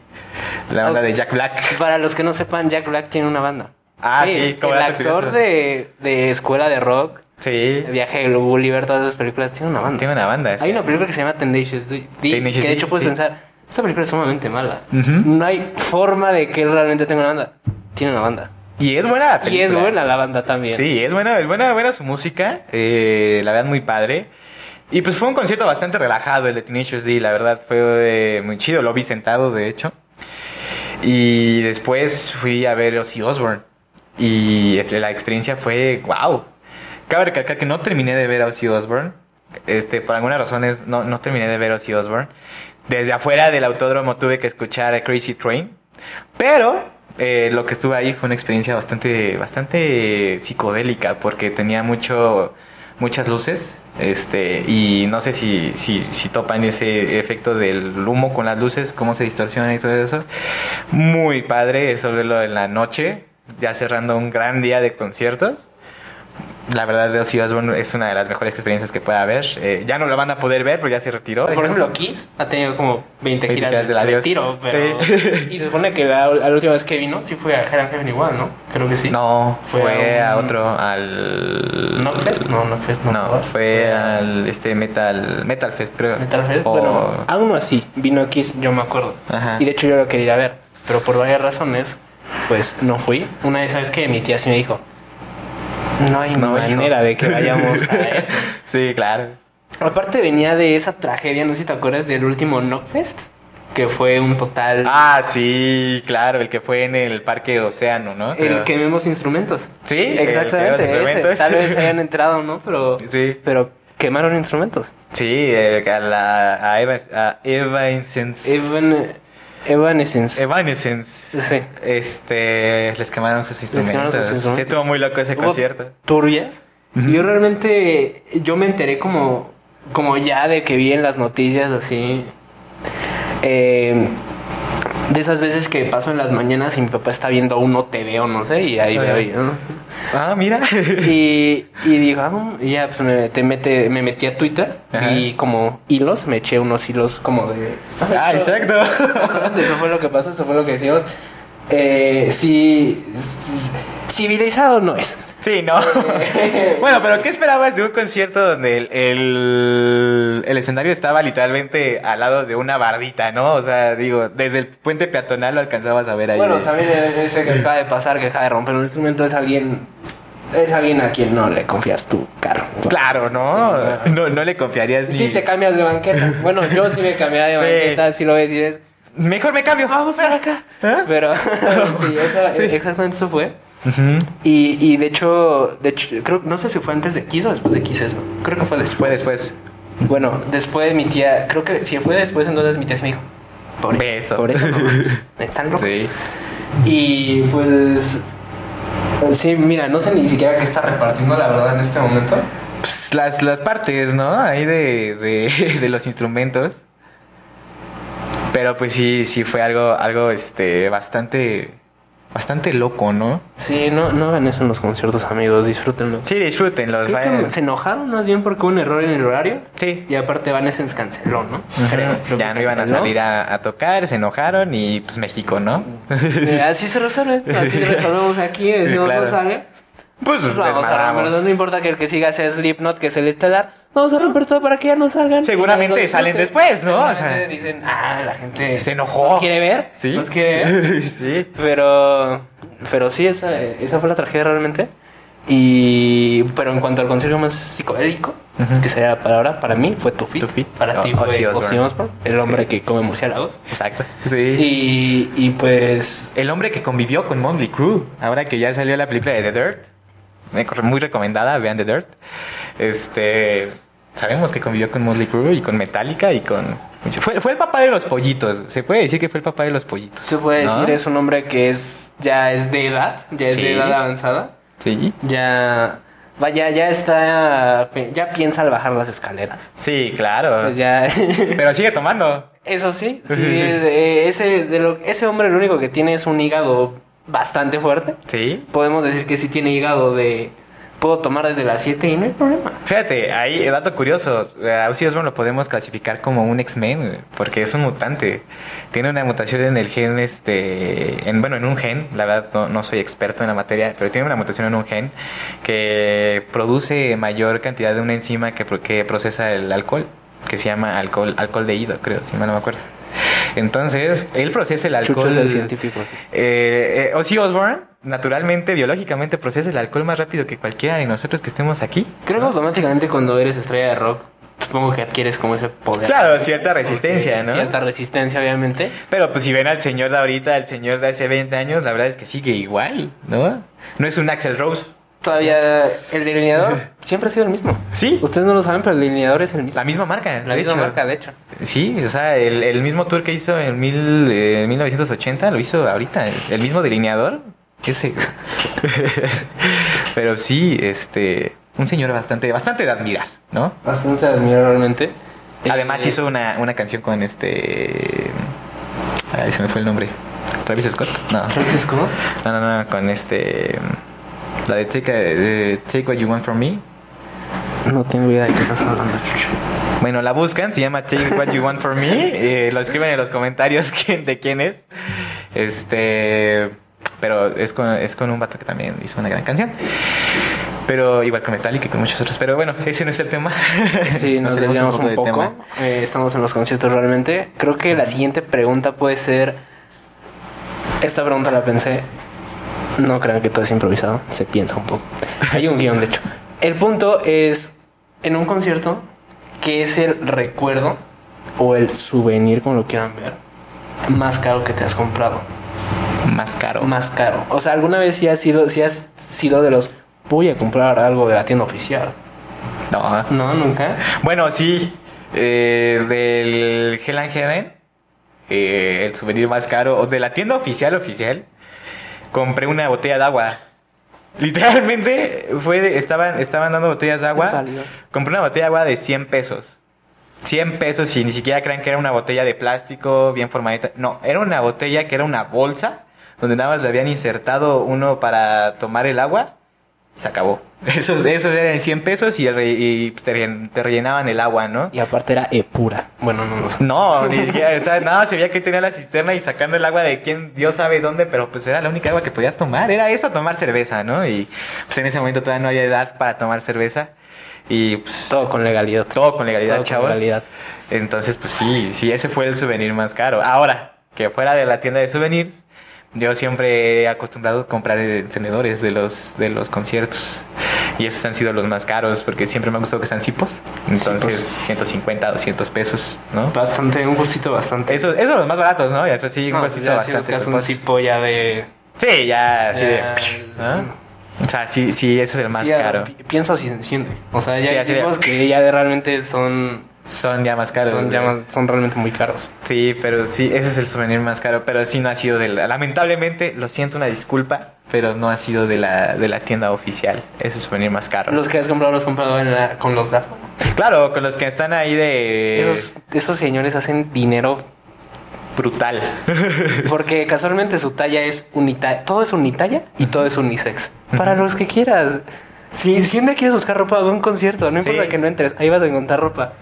la banda de Jack Black. Para los que no sepan, Jack Black tiene una banda. Ah, sí, como el actor curioso. de, de Escuela de Rock, Sí, Viaje de Gulliver, todas esas películas, tiene una banda. tiene una banda. sí. Hay una película que se llama Tenacious D, Tenacious que de D, hecho puedes sí. pensar, esta película es sumamente mala. No hay forma de que él realmente tenga una banda. Tiene una banda. Y es buena la Y es buena la banda también. Sí, es buena, es buena, buena su música. eh, la verdad, muy padre. Y pues fue un concierto bastante relajado el de Tenacious D, la verdad fue eh, muy chido. Lo vi sentado, de hecho. Y después fui a ver Ozzy Osbourne. Y la experiencia fue wow. Cabe recalcar que no terminé de ver a Ozzy Osbourne. Este, por algunas razones no, no terminé de ver a Ozzy Osbourne. Desde afuera del autódromo tuve que escuchar a Crazy Train. Pero eh, lo que estuve ahí fue una experiencia bastante, bastante psicodélica porque tenía mucho, muchas luces. Este, y no sé si, si, si topan ese efecto del humo con las luces, cómo se distorsiona y todo eso. Muy padre, eso verlo en la noche, ya cerrando un gran día de conciertos la verdad de Ozzy Osbourne es una de las mejores experiencias que pueda haber. Eh, ya no lo van a poder ver, porque ya se retiró. Por ejemplo, Kiss ha tenido como 20, 20 giras, de, retiro, pero... Sí. Y se supone que la, última vez que vino sí fue a Heaven Heaven igual, ¿no? Creo que sí. No, fue, a, otro, al... ¿No Fest? No, no Fest, no. No, fue al este Metal, Metal Fest, creo. Metal Fest, bueno, a uno así, vino a Kiss, yo me acuerdo. Ajá. Y de hecho yo lo quería ir a ver, pero por varias razones, pues no fui. Una vez, ¿sabes que Mi tía sí me dijo no hay manera de que vayamos a eso. sí, claro. Aparte venía de esa tragedia, no sé si te acuerdas del último Knockfest, que fue un total... Ah, sí, claro, el que fue en el Parque Océano, ¿no? El que vemos instrumentos. Sí, exactamente. Ese. Tal vez hayan entrado, ¿no? Pero, sí. pero quemaron instrumentos. Sí, a, la, a Eva, a Eva Evanescence. Evanescence. Sí. Este, les quemaron sus instrumentos. Sí, estuvo muy loco ese concierto. Turbias. Yo realmente, yo me enteré como, como ya de que vi en las noticias así. Eh, de esas veces que paso en las mañanas y mi papá está viendo uno TV o no sé, y ahí veo. Ah, mira. y, y digo, ah, ya pues me, te mete, me metí a Twitter y como hilos, me eché unos hilos como de. Ah, exacto. Eso fue lo que pasó, eso fue lo que decíamos. Eh, si civilizado no es. Sí, no. bueno, pero ¿qué esperabas de un concierto donde el, el, escenario estaba literalmente al lado de una bardita, ¿no? O sea, digo, desde el puente peatonal lo alcanzabas a ver ahí. Bueno, también ese que acaba de pasar, que acaba de romper un instrumento, es alguien es alguien a quien no le confías tu carro. Claro, ¿no? no, no, le confiarías ni... Sí, te cambias de banqueta. Bueno, yo sí me cambiaría de banqueta, si lo ves y dices... Mejor me cambio. Vamos para acá. ¿Eh? Pero sí, sí, exactamente eso fue y, y de hecho, de hecho, creo, no sé si fue antes de Kiss o después de Kiss eso. Creo que fue después. Fue después. Bueno, después mi tía, creo que si fue después, entonces mi tía se me dijo, por eso, por eso, están locos. Sí. Y pues, sí, mira, no sé ni siquiera qué está repartiendo la verdad en este momento. Pues las, las partes, ¿no? Ahí de, de, de los instrumentos. Pero pues sí, sí fue algo, algo, este, bastante bastante loco, ¿no? Sí, no, no hagan eso en los conciertos, amigos, disfrútenlo. Sí, disfrútenlo. Se enojaron más bien porque hubo un error en el horario. Sí. Y aparte Vanessens canceló, ¿no? ya no iban a salir a, tocar, se enojaron y pues México, ¿no? Eh, así se resuelve, así resolvemos aquí, si no sale. Pues, pues vamos a no importa que el que siga sea Slipknot, que es el estelar. Vamos a romper todo para que ya no salgan. Seguramente salen después, ¿no? O sea, dicen, ah, la gente se enojó. quiere ver? Sí. Nos quiere ver. sí. Pero, pero sí, esa, esa fue la tragedia realmente. Y, pero en cuanto al concierto más psicodélico, que sería para ahora, para mí fue Tufi. Tufi. Para ti fue Ozzy Osbourne, el hombre que come murciélagos. Exacto. Sí. Y, y pues... El hombre que convivió con Motley Crue, ahora que ya salió la película de The Dirt muy recomendada, vean The Dirt. Este, sabemos que convivió con Motley Crue y con Metallica y con fue, fue, el papá de los pollitos. Se puede decir que fue el papá de los pollitos. Se puede decir, es un hombre que es ya es de edad, ya es de edad avanzada. Sí. Ya vaya, ya está ya piensa al bajar las escaleras. Sí, claro. Pues ya Pero sigue tomando. Eso sí, sí, eh, ese de lo, ese hombre lo único que tiene es un hígado bastante fuerte. Sí. Podemos decir que si tiene hígado de... Puedo tomar desde las 7 y no hay problema. Fíjate, ahí, dato curioso, a Ozzy Osbourne lo podemos clasificar como un X-Men, porque es un mutante. Tiene una mutación en el gen, este, en, bueno, en un gen, la verdad no, soy experto en la materia, pero tiene una mutación en un gen que produce mayor cantidad de una enzima que, que procesa el alcohol, que se llama alcohol, alcohol de ido, creo, si mal no me acuerdo. Entonces, él procesa el alcohol. es el científico. Eh, eh, Ozzy Osbourne, naturalmente, biológicamente, procesa el alcohol más rápido que cualquiera de nosotros que estemos aquí. Creo que automáticamente cuando eres estrella de rock, supongo que adquieres como ese poder. Claro, cierta resistencia, ¿no? Cierta resistencia, obviamente. Pero pues si ven al señor de ahorita, al señor de hace 20 años, la verdad es que sigue igual, ¿no? No es un Axel Rose. Todavía el delineador siempre ha sido el mismo. Sí. Ustedes no lo saben, pero el delineador es el mismo. La misma marca. La misma marca, de hecho. Sí, o sea, el, mismo tour que hizo en mil, 1980 eh, lo hizo ahorita. El, mismo delineador. Ese. pero sí, este. un señor bastante, bastante de admirar, ¿no? Bastante de admirar realmente. Además hizo una, una canción con este... Ay, se me fue el nombre. Travis Scott. No. ¿Travis Scott? No, no, no, con este... La de Take, Take What You Want From Me. No tengo idea de qué estás hablando, Chucho. Bueno, la buscan, se llama Take What You Want From Me. Eh, lo escriben en los comentarios quién, de quién es. Este... Pero es con, es con un vato que también hizo una gran canción. Pero igual con Metallica y con muchos otros. Pero bueno, ese no es el tema. Sí, nos desviamos un poco. Eh, estamos en los conciertos realmente. Creo que la siguiente pregunta puede ser... Esta pregunta la pensé. No crean que todo es improvisado. Se piensa un poco. Hay un guion, de hecho. El punto es, en un concierto, ¿qué es el recuerdo o el souvenir, como lo quieran ver, más caro que te has comprado? Más caro. Más caro. O sea, ¿alguna vez sí has sido, sí has sido de los voy a comprar algo de la tienda oficial. No. No, nunca. Bueno, sí. Eh, del Hell and Heaven, eh, el souvenir más caro, o de la tienda oficial oficial, compré una botella de agua. Literalmente fue estaban, estaban dando botellas de agua. Compré una botella de agua de 100 pesos. 100 pesos y ni siquiera crean que era una botella de plástico bien formadita. No, era una botella que era una bolsa donde nada más le habían insertado uno para tomar el agua se acabó. Esos, esos eran 100 pesos y, y te, rellenaban el agua, ¿no? Y aparte era e pura. Bueno, no, no. No, ni siquiera, o sea, nada, se veía que tenía la cisterna y sacando el agua de quien Dios sabe dónde, pero pues era la única agua que podías tomar. Era eso, tomar cerveza, ¿no? Y pues en ese momento todavía no había edad para tomar cerveza. Y pues, todo con legalidad. Todo con legalidad, todo Con legalidad. Entonces, pues sí, sí, ese fue el souvenir más caro. Ahora, que fuera de la tienda de souvenirs, yo siempre he acostumbrado a comprar encendedores de los, de los conciertos. Y esos han sido los más caros porque siempre me ha gustado que sean cipos. Entonces, 150, 200 pesos, ¿no? Bastante, un gustito bastante. Eso, eso los más baratos, ¿no? Y eso sí, un gustito bastante. Si un cipo ya de. Sí, ya, así de. O sea, sí, sí, ese es el más caro. Pienso si se enciende. O sea, ya hay cipos que ya de realmente son son ya más caros. Son, ya son realmente muy caros. Sí, pero sí, ese es el souvenir más caro. Pero sí no ha sido de la... Lamentablemente, lo siento, una disculpa, pero no ha sido de la, de la tienda oficial. Es el souvenir más caro. ¿Los que has comprado los has comprado con los Daft Claro, con los que están ahí de... Esos, esos señores hacen dinero brutal. Porque casualmente su talla es unitalla. Todo es unitalla y todo es unisex. Para los que quieras. Si, si día quieres buscar ropa, ve un concierto, no importa que no entres, ahí vas a encontrar ropa.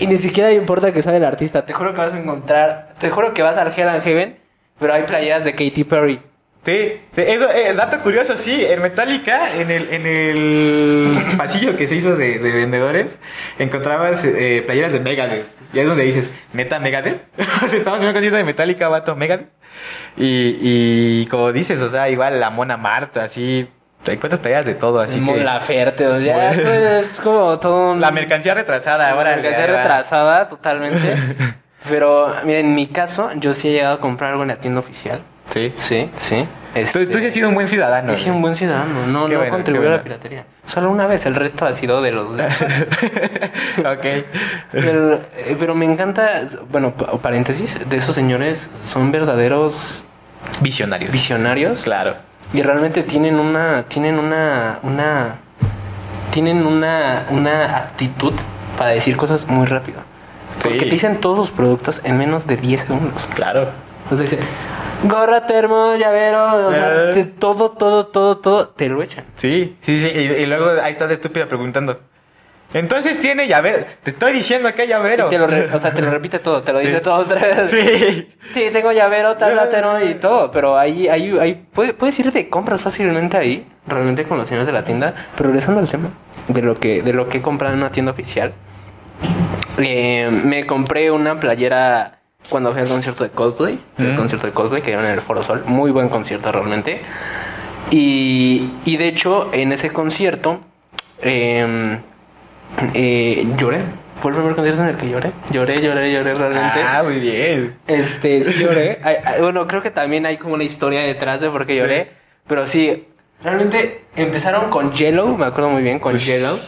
Y ni siquiera importa que sale el artista, te juro que vas a encontrar, te juro que vas al Hell and Heaven, pero hay playeras de Katy Perry. Sí, sí eso, eh, dato curioso, sí, en Metallica, en el, en el pasillo que se hizo de, vendedores, encontrabas eh, playeras de Megadeth. Y es donde dices, ¿neta Megadeth? o sea, estamos en un concierto de Metallica, vato, Megadeth. Y, y como dices, o sea, igual la Mona Marta, así, te encuentras peleas de todo, así que... La Ferte, o sea, es como todo La mercancía retrasada, ahora. La mercancía retrasada, totalmente. Pero, mira, en mi caso, yo sí he llegado a comprar algo en la tienda oficial. Sí. Sí, sí. Este... Tú, sí has sido un buen ciudadano. Sí, un buen ciudadano. No, no a la piratería. Solo una vez, el resto ha sido de los... ok. Pero, eh, pero me encanta, bueno, paréntesis, de esos señores son verdaderos... Visionarios. Visionarios. Claro y realmente tienen una tienen una una tienen una una aptitud para decir cosas muy rápido. Porque te dicen todos sus productos en menos de 10 segundos. Claro. Entonces dice, gorra, termo, llavero, o sea, eh. todo, todo, todo, todo, te lo echan. Sí, sí, sí. Y, luego ahí estás estúpida preguntando. Entonces tiene llavero. Te estoy diciendo que hay llavero. te lo o sea, te lo repite todo, te lo dice todo otra vez. Sí. Sí, tengo llavero, talátero y todo. Pero ahí, ahí, ahí puedes ir de compras fácilmente ahí, realmente con los señores de la tienda. Pero regresando al tema de lo que, de lo que he comprado en una tienda oficial. Eh, me compré una playera cuando fui al concierto de Coldplay. El mm. concierto de Coldplay que dieron en el Foro Sol. Muy buen concierto realmente. Y, y de hecho, en ese concierto. Eh, eh, lloré. Fue el primer concierto en el que lloré. Lloré, lloré, lloré realmente. Ah, muy bien. Este, sí lloré. bueno, creo que también hay como una historia detrás de por qué lloré. Pero sí, realmente empezaron con Yellow, me acuerdo muy bien, con Yellow.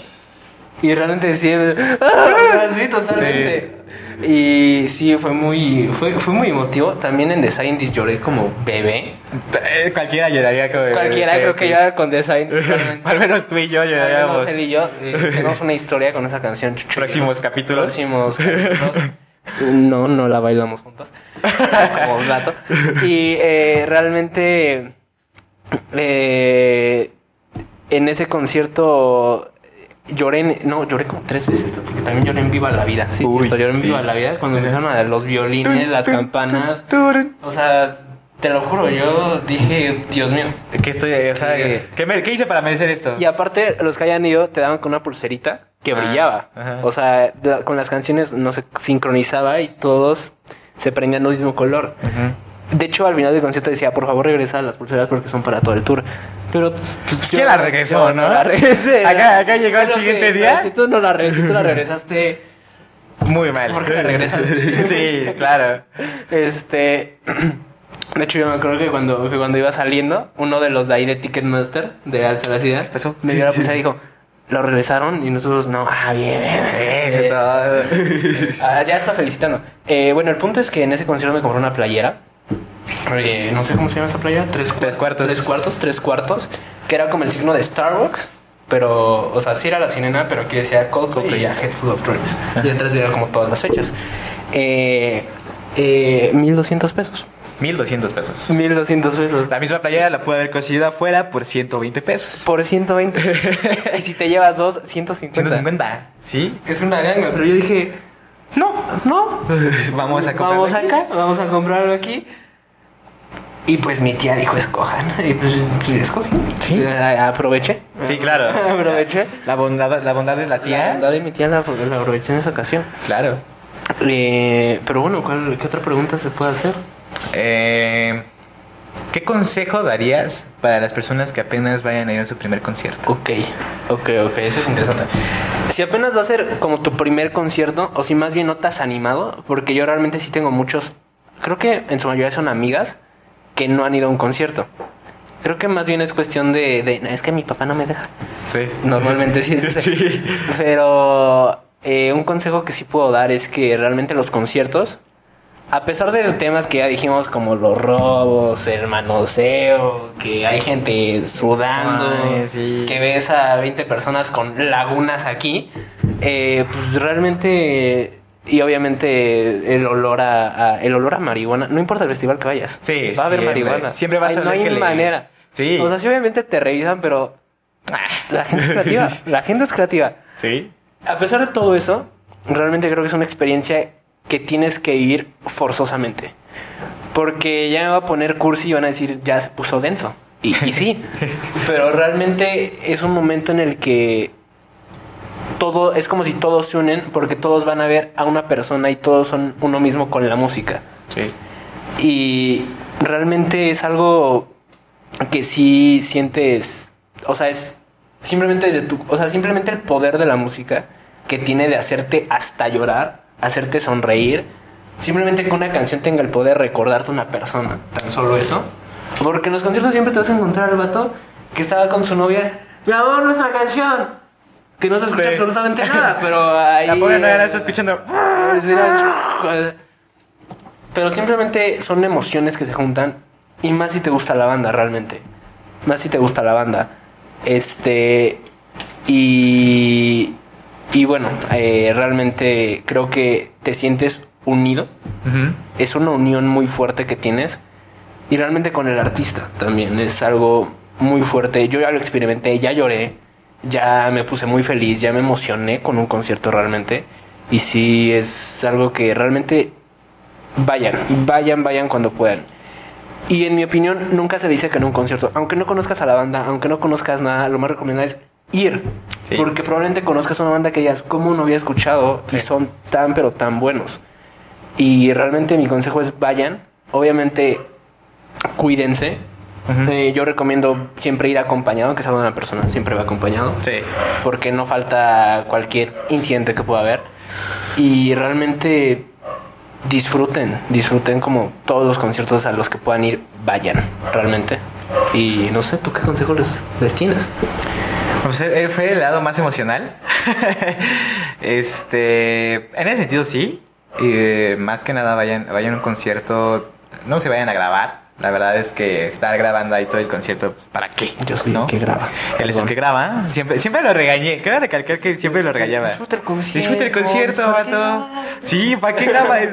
Y realmente sí, así totalmente. Y sí, fue muy, fue, fue muy emotivo. También en The Scientist lloré como bebé. Eh, cualquiera lloraría como Cualquiera creo que llora con The Scientist. Al menos tú y yo lloraríamos. él y yo eh, tenemos una historia con esa canción. Próximos capítulos. Próximos capítulos. No, no la bailamos juntos. como un gato. Y eh, realmente... En ese concierto lloré, no, lloré como tres veces, porque también lloré en Viva la Vida. Sí, cierto, lloré en Viva la Vida cuando empezaron a los violines, las campanas. O sea, te lo juro, yo dije, Dios mío. ¿Qué estoy, o sea, ¿qué, hice para merecer esto? Y aparte, los que hayan ido te daban con una pulserita que ah, brillaba. O sea, con las canciones no se sincronizaba y todos se prendían del mismo color. De hecho, al final del concierto decía, por favor regresa a las pulseras porque son para todo el tour. Pero pues, es que la regresó, ¿no? La regresé. Acá, acá llegó el siguiente día. Si tú no la, si tú la regresaste. Muy mal. Porque la regresaste. sí, claro. Este. De hecho, yo me acuerdo que cuando, cuando iba saliendo, uno de los de ahí de Ticketmaster, de Alta Ciudad, pasó? me dio la pulsera y dijo, lo regresaron y nosotros, no, ah, bien, bien, Eso está... ah, ya está felicitando. Eh, bueno, el punto es que en ese concierto me compré una playera eh, no sé cómo se llama esa playa, tres, cuartos. Tres cuartos, tres cuartos, que era como el signo de Starbucks, pero, o sea, sí era la sirena, pero aquí decía Coldplay y a Head Full of Dreams. Y detrás veía como todas las fechas. Eh, eh, 1200 pesos. 1200 pesos. 1200 pesos. La misma playera la puede haber conseguido afuera por 120 pesos. Por 120. y si te llevas dos, 150. 150, ¿sí? Es una ganga, pero yo dije, no, no. vamos a comprarlo Vamos acá, vamos a comprarlo aquí. Y pues mi tía dijo, escojan. Y pues, pues escogí. Sí. Aproveché. Sí, claro. aproveché. La bondad, la bondad de la tía. La bondad de mi tía la, aproveché en esa ocasión. Claro. Eh, pero bueno, ¿qué otra pregunta se puede hacer? Eh, ¿Qué consejo darías para las personas que apenas vayan a ir a su primer concierto? Ok, ok, ok, eso es interesante. Si apenas va a ser como tu primer concierto, o si más bien no te has animado, porque yo realmente sí tengo muchos, creo que en su mayoría son amigas que no han ido a un concierto. Creo que más bien es cuestión de, es que mi papá no me deja. Sí. Normalmente sí es sí. Pero eh, un consejo que sí puedo dar es que realmente los conciertos a pesar de los temas que ya dijimos, como los robos, el manoseo, que hay gente sudando, que ves a 20 personas con lagunas aquí, eh, pues realmente y obviamente el olor a, el olor a marihuana, no importa el festival que vayas, sí, va a haber marihuana, siempre va a ser no hay manera. Sí. O sea, sí obviamente te revisan, pero ah, la gente es creativa, la gente es creativa. Sí. A pesar de todo eso, realmente creo que es una experiencia que tienes que ir forzosamente. Porque ya me va a poner cursi y van a decir, ya se puso denso. Y, sí, pero realmente es un momento en el que todo es como si todos se unen porque todos van a ver a una persona y todos son uno mismo con la música. Sí. Y realmente es algo que sí sientes, o sea, es simplemente desde tu, o sea, simplemente el poder de la música que tiene de hacerte hasta llorar hacerte sonreír. Simplemente que una canción tenga el poder de recordarte a una persona. Tan solo eso. Porque en los conciertos siempre te vas a encontrar al vato que estaba con su novia. Mi amor, nuestra canción. Que no se escucha absolutamente nada, pero ahí. La pobre novia está escuchando. Pero simplemente son emociones que se juntan. Y más si te gusta la banda, realmente. Más si te gusta la banda. Este. Y. Y bueno, eh, realmente creo que te sientes unido. Es una unión muy fuerte que tienes. Y realmente con el artista también es algo muy fuerte. Yo ya lo experimenté, ya lloré, ya me puse muy feliz, ya me emocioné con un concierto realmente. Y sí, es algo que realmente vayan, vayan, vayan cuando puedan. Y en mi opinión, nunca se dice que en un concierto, aunque no conozcas a la banda, aunque no conozcas nada, lo más recomendable es ir. Porque probablemente conozcas una banda que ya como no había escuchado y son tan pero tan buenos. Y realmente mi consejo es vayan. Obviamente cuídense. Eh, yo recomiendo siempre ir acompañado, que sea una persona, siempre va acompañado. Sí. Porque no falta cualquier incidente que pueda haber. Y realmente disfruten, disfruten como todos los conciertos a los que puedan ir, vayan, realmente. Y no sé, ¿tú qué consejo les, tienes? Pues eh, fue el lado más emocional. este, en ese sentido sí. eh, más que nada vayan, vayan a un concierto, no se vayan a grabar. La verdad es que estar grabando ahí todo el concierto, pues, ¿para qué? Yo soy el que graba. Él es el que graba. Siempre, siempre lo regañé. Quiero recalcar que siempre lo regañaba. Disfruta el concierto. Disfruta el concierto, vato. Sí, ¿para qué grabas?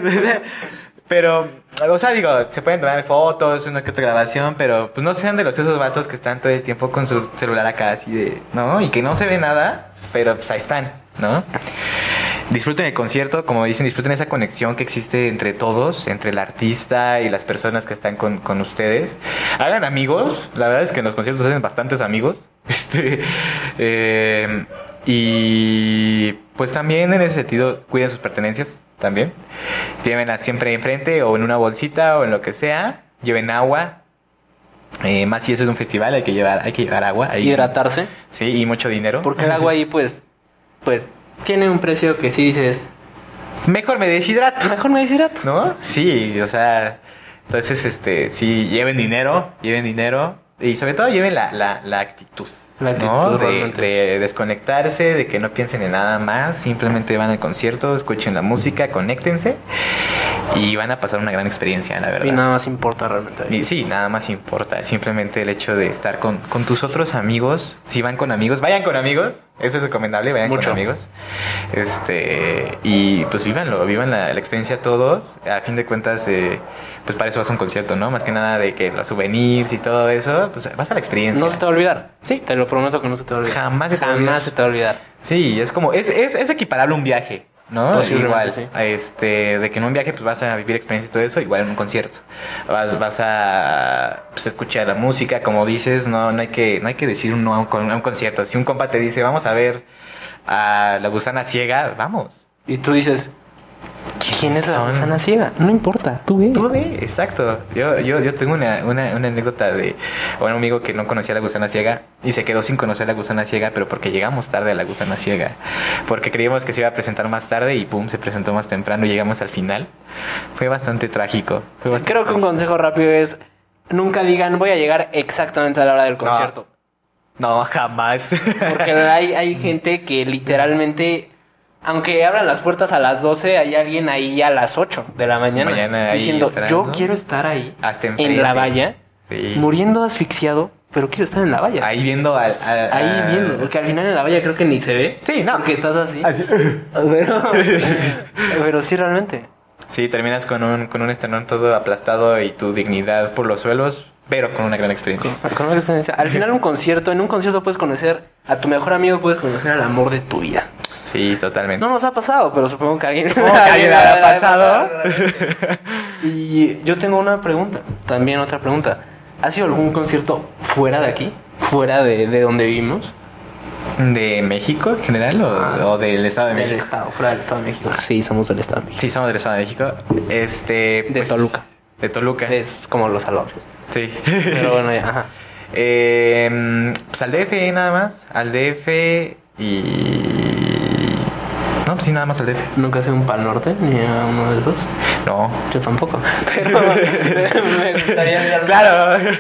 pero, o sea, digo, se pueden tomar fotos, una que otra grabación, pero pues no sean de los esos vatos que están todo el tiempo con su celular acá así de, ¿no? Y que no se ve nada, pero pues ahí están, ¿no? Disfruten el concierto, como dicen, disfruten esa conexión que existe entre todos, entre el artista y las personas que están con, con ustedes. Hagan amigos, la verdad es que en los conciertos hacen bastantes amigos. Este, eh, y pues también en ese sentido, cuiden sus pertenencias también. Llévenlas siempre enfrente o en una bolsita o en lo que sea. Lleven agua, eh, más si eso es un festival, hay que llevar, hay que llevar agua. Hidratarse. Sí, y mucho dinero. Porque el agua ahí, pues, pues tiene un precio que sí dices. Mejor me deshidrato. Mejor me deshidrato. ¿No? Sí, o sea. Entonces, este, sí, lleven dinero, lleven dinero. Y sobre todo lleven la, la, la actitud. La actitud, de, desconectarse, de que no piensen en nada más, simplemente van al concierto, escuchen la música, conéctense y van a pasar una gran experiencia, la verdad. Y nada más importa realmente. Y, sí, nada más importa, simplemente el hecho de estar con, con, tus otros amigos, si van con amigos, vayan con amigos, eso es recomendable, vayan con amigos. Este, y pues vívanlo, vivan la, experiencia todos, a fin de cuentas, eh, pues para eso vas a un concierto, ¿no? Más que nada de que los souvenirs y todo eso, pues vas a la experiencia. No se te va a olvidar. Sí. Te lo prometo que no se te va a olvidar. Jamás se te va a olvidar. Jamás se te va a olvidar. Sí, es como, es, es, es equiparable a un viaje. ¿no? igual, este, de que en un viaje pues vas a vivir experiencias y todo eso, igual en un concierto. Vas, vas a pues, escuchar la música, como dices, no, no hay que, no hay que decir un no a un, a un concierto. Si un compa te dice, vamos a ver a la gusana ciega, vamos. Y tú dices, ¿Quién es la gusana ciega? No importa, tú ve. Tú ve, exacto. Yo, yo, yo tengo una, una, una, anécdota de un amigo que no conocía la gusana ciega y se quedó sin conocer la gusana ciega, pero porque llegamos tarde a la gusana ciega. Porque creíamos que se iba a presentar más tarde y pum, se presentó más temprano y llegamos al final. Fue bastante trágico. Creo que un consejo rápido es nunca digan voy a llegar exactamente a la hora del concierto. No, no jamás. Porque hay, hay gente que literalmente aunque abran las puertas a las 12, hay alguien ahí a las 8 de la mañana, diciendo, yo quiero estar ahí en la valla, muriendo asfixiado, pero quiero estar en la valla. Ahí viendo al, Ahí viendo, porque al final en la valla creo que ni se ve. Sí, no. Porque estás así. Pero, pero sí, realmente. Sí, terminas con un, con un esternón todo aplastado y tu dignidad por los suelos, pero con una gran experiencia. Con, una experiencia. Al final un concierto, en un concierto puedes conocer a tu mejor amigo, puedes conocer al amor de tu vida. Sí, totalmente. No nos ha pasado, pero supongo que alguien, supongo que alguien ha pasado. y yo tengo una pregunta, también otra pregunta. ¿Ha sido algún concierto fuera de aquí? ¿Fuera de, de donde vivimos? ¿De México en general o, ah, del Estado de México? Del Estado, fuera del Estado de México. Sí, somos del Estado de México. Sí, somos del Estado de México. Este. De pues, Toluca. De Toluca. Es como los salores. Sí. Pero bueno, ya. Ajá. Eh, pues al DF nada más. Al DF y no, pues sí, nada más al DF. ¿Nunca a un Pal Norte ni a uno de esos? No. Yo tampoco. Pero me gustaría Claro.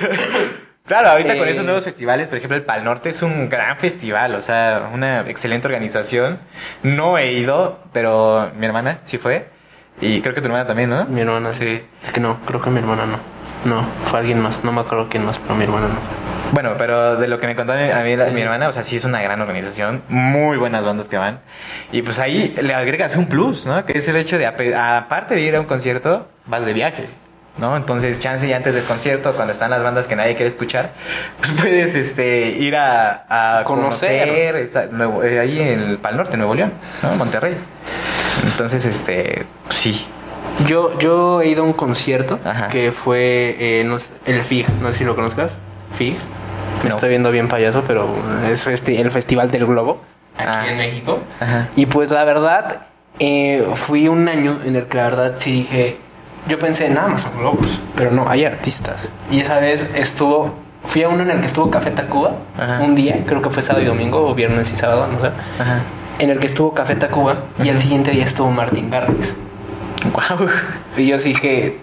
Claro, ahorita con esos nuevos festivales, por ejemplo, el Pal Norte es un gran festival, o sea, una excelente organización. No he ido, pero mi hermana sí fue. Y creo que tu hermana también, ¿no? Mi hermana. Sí. que no, creo que mi hermana no. No, fue alguien más. No me acuerdo quién más, pero mi hermana no fue. Bueno, pero de lo que me contó a mí, mi hermana, o sea, sí es una gran organización, muy buenas bandas que van. Y pues ahí le agregas un plus, ¿no? Que es el hecho de, aparte de ir a un concierto, vas de viaje. ¿no? Entonces, chance y antes del concierto, cuando están las bandas que nadie quiere escuchar, pues puedes este, ir a, conocer, eh, ahí en el Pal Norte, Nuevo León, ¿no? Monterrey. Entonces, este, pues sí. Yo, yo he ido a un concierto que fue eh, el FIG, no sé si lo conozcas. FIG. Me estoy viendo bien payaso, pero es el Festival del Globo aquí ah. en México. Y pues la verdad, eh, fui un año en el que la verdad sí dije, yo pensé, nada más son globos, pero no, hay artistas. Y esa vez estuvo, fui a uno en el que estuvo Café Tacuba, un día, creo que fue sábado y domingo, o viernes y sábado, no sé. En el que estuvo Café Tacuba y el siguiente día estuvo Martín Garrix. Wow. Y yo dije,